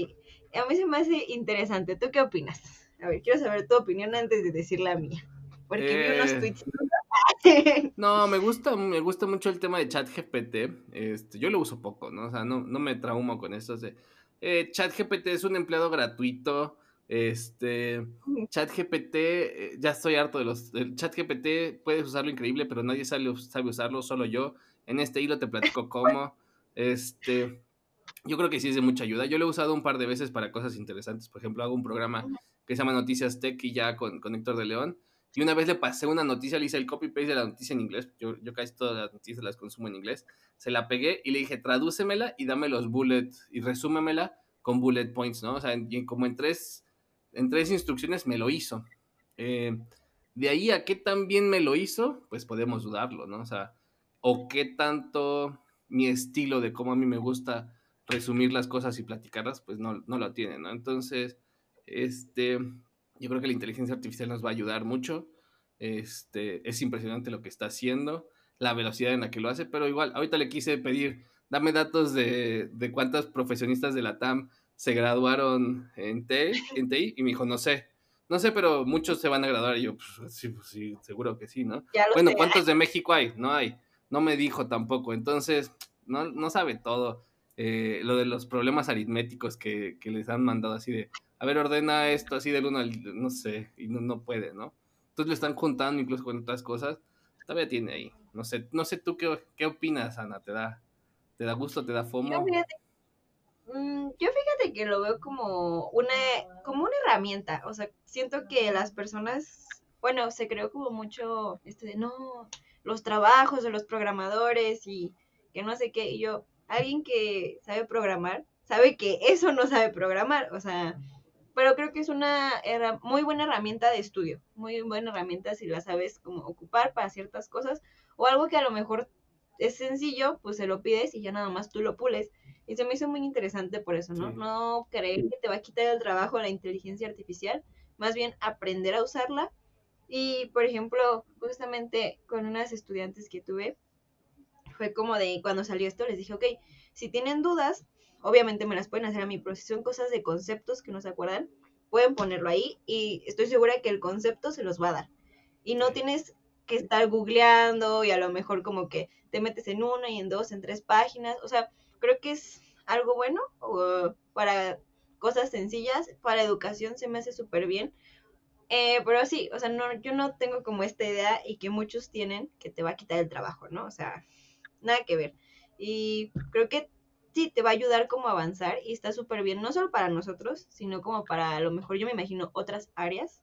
a mí se me hace interesante. ¿Tú qué opinas? A ver, quiero saber tu opinión antes de decir la mía. Porque eh... vi unos tweets no, me gusta, me gusta mucho el tema de ChatGPT. Este, yo lo uso poco, ¿no? O sea, no, no me traumo con esto. O sea, eh, ChatGPT es un empleado gratuito. Este, ChatGPT, eh, ya estoy harto de los. ChatGPT puedes usarlo increíble, pero nadie sabe, sabe usarlo, solo yo. En este hilo te platico cómo. Este, yo creo que sí es de mucha ayuda. Yo lo he usado un par de veces para cosas interesantes. Por ejemplo, hago un programa que se llama Noticias Tech y ya con, con Héctor de León y una vez le pasé una noticia, le hice el copy-paste de la noticia en inglés. Yo, yo casi todas las noticias las consumo en inglés. Se la pegué y le dije, tradúcemela y dame los bullets y resúmemela con bullet points, ¿no? O sea, en, como en tres, en tres instrucciones me lo hizo. Eh, de ahí a qué tan bien me lo hizo, pues podemos dudarlo, ¿no? O sea, o qué tanto mi estilo de cómo a mí me gusta resumir las cosas y platicarlas, pues no, no lo tiene, ¿no? Entonces, este, yo creo que la inteligencia artificial nos va a ayudar mucho. Este, es impresionante lo que está haciendo, la velocidad en la que lo hace, pero igual, ahorita le quise pedir, dame datos de, de cuántas profesionistas de la TAM se graduaron en TI, en TI, y me dijo, no sé, no sé, pero muchos se van a graduar. Y yo, pues sí, pues sí, seguro que sí, ¿no? Bueno, sé. ¿cuántos de México hay? No hay. No me dijo tampoco. Entonces, no, no sabe todo. Eh, lo de los problemas aritméticos que, que, les han mandado así de, a ver, ordena esto así del uno al, no sé, y no, no puede, ¿no? Entonces lo están juntando incluso con otras cosas. Todavía tiene ahí. No sé, no sé tú qué, qué opinas, Ana. ¿Te da, ¿Te da gusto? ¿Te da fomo? Yo fíjate, mmm, yo fíjate que lo veo como una, como una herramienta. O sea, siento que las personas, bueno, se creó como mucho este de no, los trabajos de los programadores y que no sé qué. Y yo, alguien que sabe programar, sabe que eso no sabe programar, o sea, pero creo que es una muy buena herramienta de estudio, muy buena herramienta si la sabes como ocupar para ciertas cosas, o algo que a lo mejor es sencillo, pues se lo pides y ya nada más tú lo pules. Y se me hizo muy interesante por eso, ¿no? Sí. No creer que te va a quitar el trabajo la inteligencia artificial, más bien aprender a usarla. Y, por ejemplo, justamente con unas estudiantes que tuve, fue como de cuando salió esto, les dije, ok, si tienen dudas, obviamente me las pueden hacer a mi proceso en cosas de conceptos que no se acuerdan, pueden ponerlo ahí y estoy segura que el concepto se los va a dar. Y no tienes que estar googleando y a lo mejor como que te metes en una y en dos, en tres páginas. O sea, creo que es algo bueno para cosas sencillas, para educación se me hace súper bien. Eh, pero sí, o sea, no, yo no tengo como esta idea y que muchos tienen que te va a quitar el trabajo, ¿no? O sea, nada que ver. Y creo que sí, te va a ayudar como a avanzar y está súper bien, no solo para nosotros, sino como para a lo mejor yo me imagino otras áreas.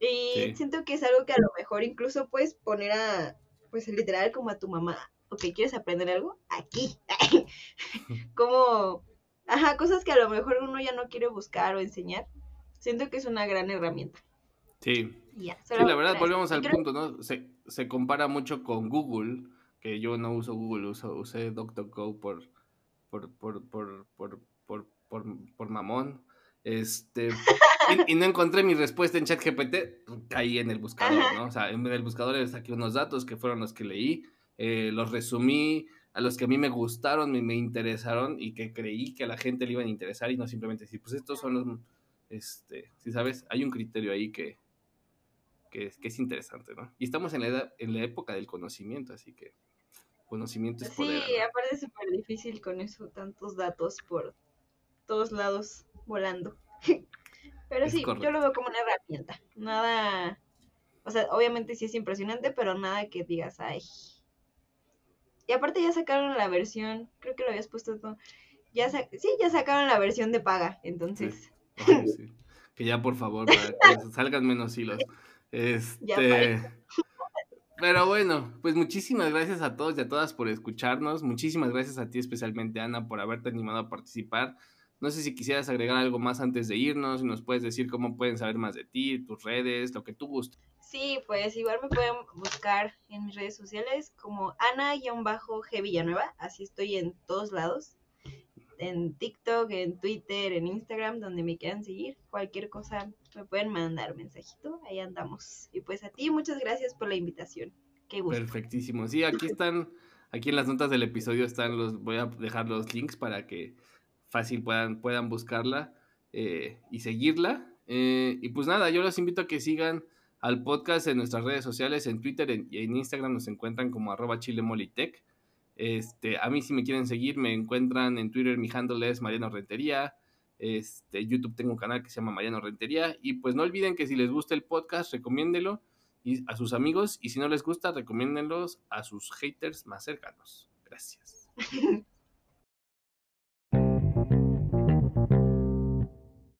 Y siento que es algo que a lo mejor incluso puedes poner a, pues literal como a tu mamá, ok, ¿quieres aprender algo? Aquí. como, ajá, cosas que a lo mejor uno ya no quiere buscar o enseñar. Siento que es una gran herramienta. Sí. sí, la verdad, volvemos al punto, ¿no? Se, se compara mucho con Google, que yo no uso Google, uso, usé DuckDuckGo por por, por, por, por, por, por, por mamón. Este, y, no encontré mi respuesta en ChatGPT, caí en el buscador, ¿no? O sea, en el buscador le saqué unos datos que fueron los que leí, eh, los resumí a los que a mí me gustaron, me, me interesaron y que creí que a la gente le iban a interesar y no simplemente decir, pues estos son los, este, si sabes, hay un criterio ahí que, que, que es interesante, ¿no? Y estamos en la, edad, en la época del conocimiento, así que Conocimiento es poder. Sí, aparte es súper difícil con eso, tantos datos por todos lados volando. pero sí, yo lo veo como una herramienta. Nada, o sea, obviamente sí es impresionante, pero nada que digas, ay. Y aparte ya sacaron la versión, creo que lo habías puesto tú. Ya sí, ya sacaron la versión de paga, entonces. Que ya por favor, para que salgan menos hilos. Este. Pero bueno, pues muchísimas gracias a todos y a todas por escucharnos. Muchísimas gracias a ti especialmente, Ana, por haberte animado a participar. No sé si quisieras agregar algo más antes de irnos y nos puedes decir cómo pueden saber más de ti, tus redes, lo que tú gustes. Sí, pues igual me pueden buscar en mis redes sociales como Ana-G Villanueva, así estoy en todos lados, en TikTok, en Twitter, en Instagram, donde me quieran seguir, cualquier cosa me pueden mandar mensajito, ahí andamos. Y pues a ti, muchas gracias por la invitación. Qué gusto. Perfectísimo. Sí, aquí están, aquí en las notas del episodio están los, voy a dejar los links para que fácil puedan, puedan buscarla eh, y seguirla. Eh, y pues nada, yo los invito a que sigan al podcast en nuestras redes sociales, en Twitter y en Instagram nos encuentran como arroba chilemolitech. Este, a mí si me quieren seguir me encuentran en Twitter, mi handle es Mariano Rentería. Este, YouTube tengo un canal que se llama Mariano Rentería. Y pues no olviden que si les gusta el podcast, recomiéndelo a sus amigos. Y si no les gusta, recomiéndenlos a sus haters más cercanos. Gracias.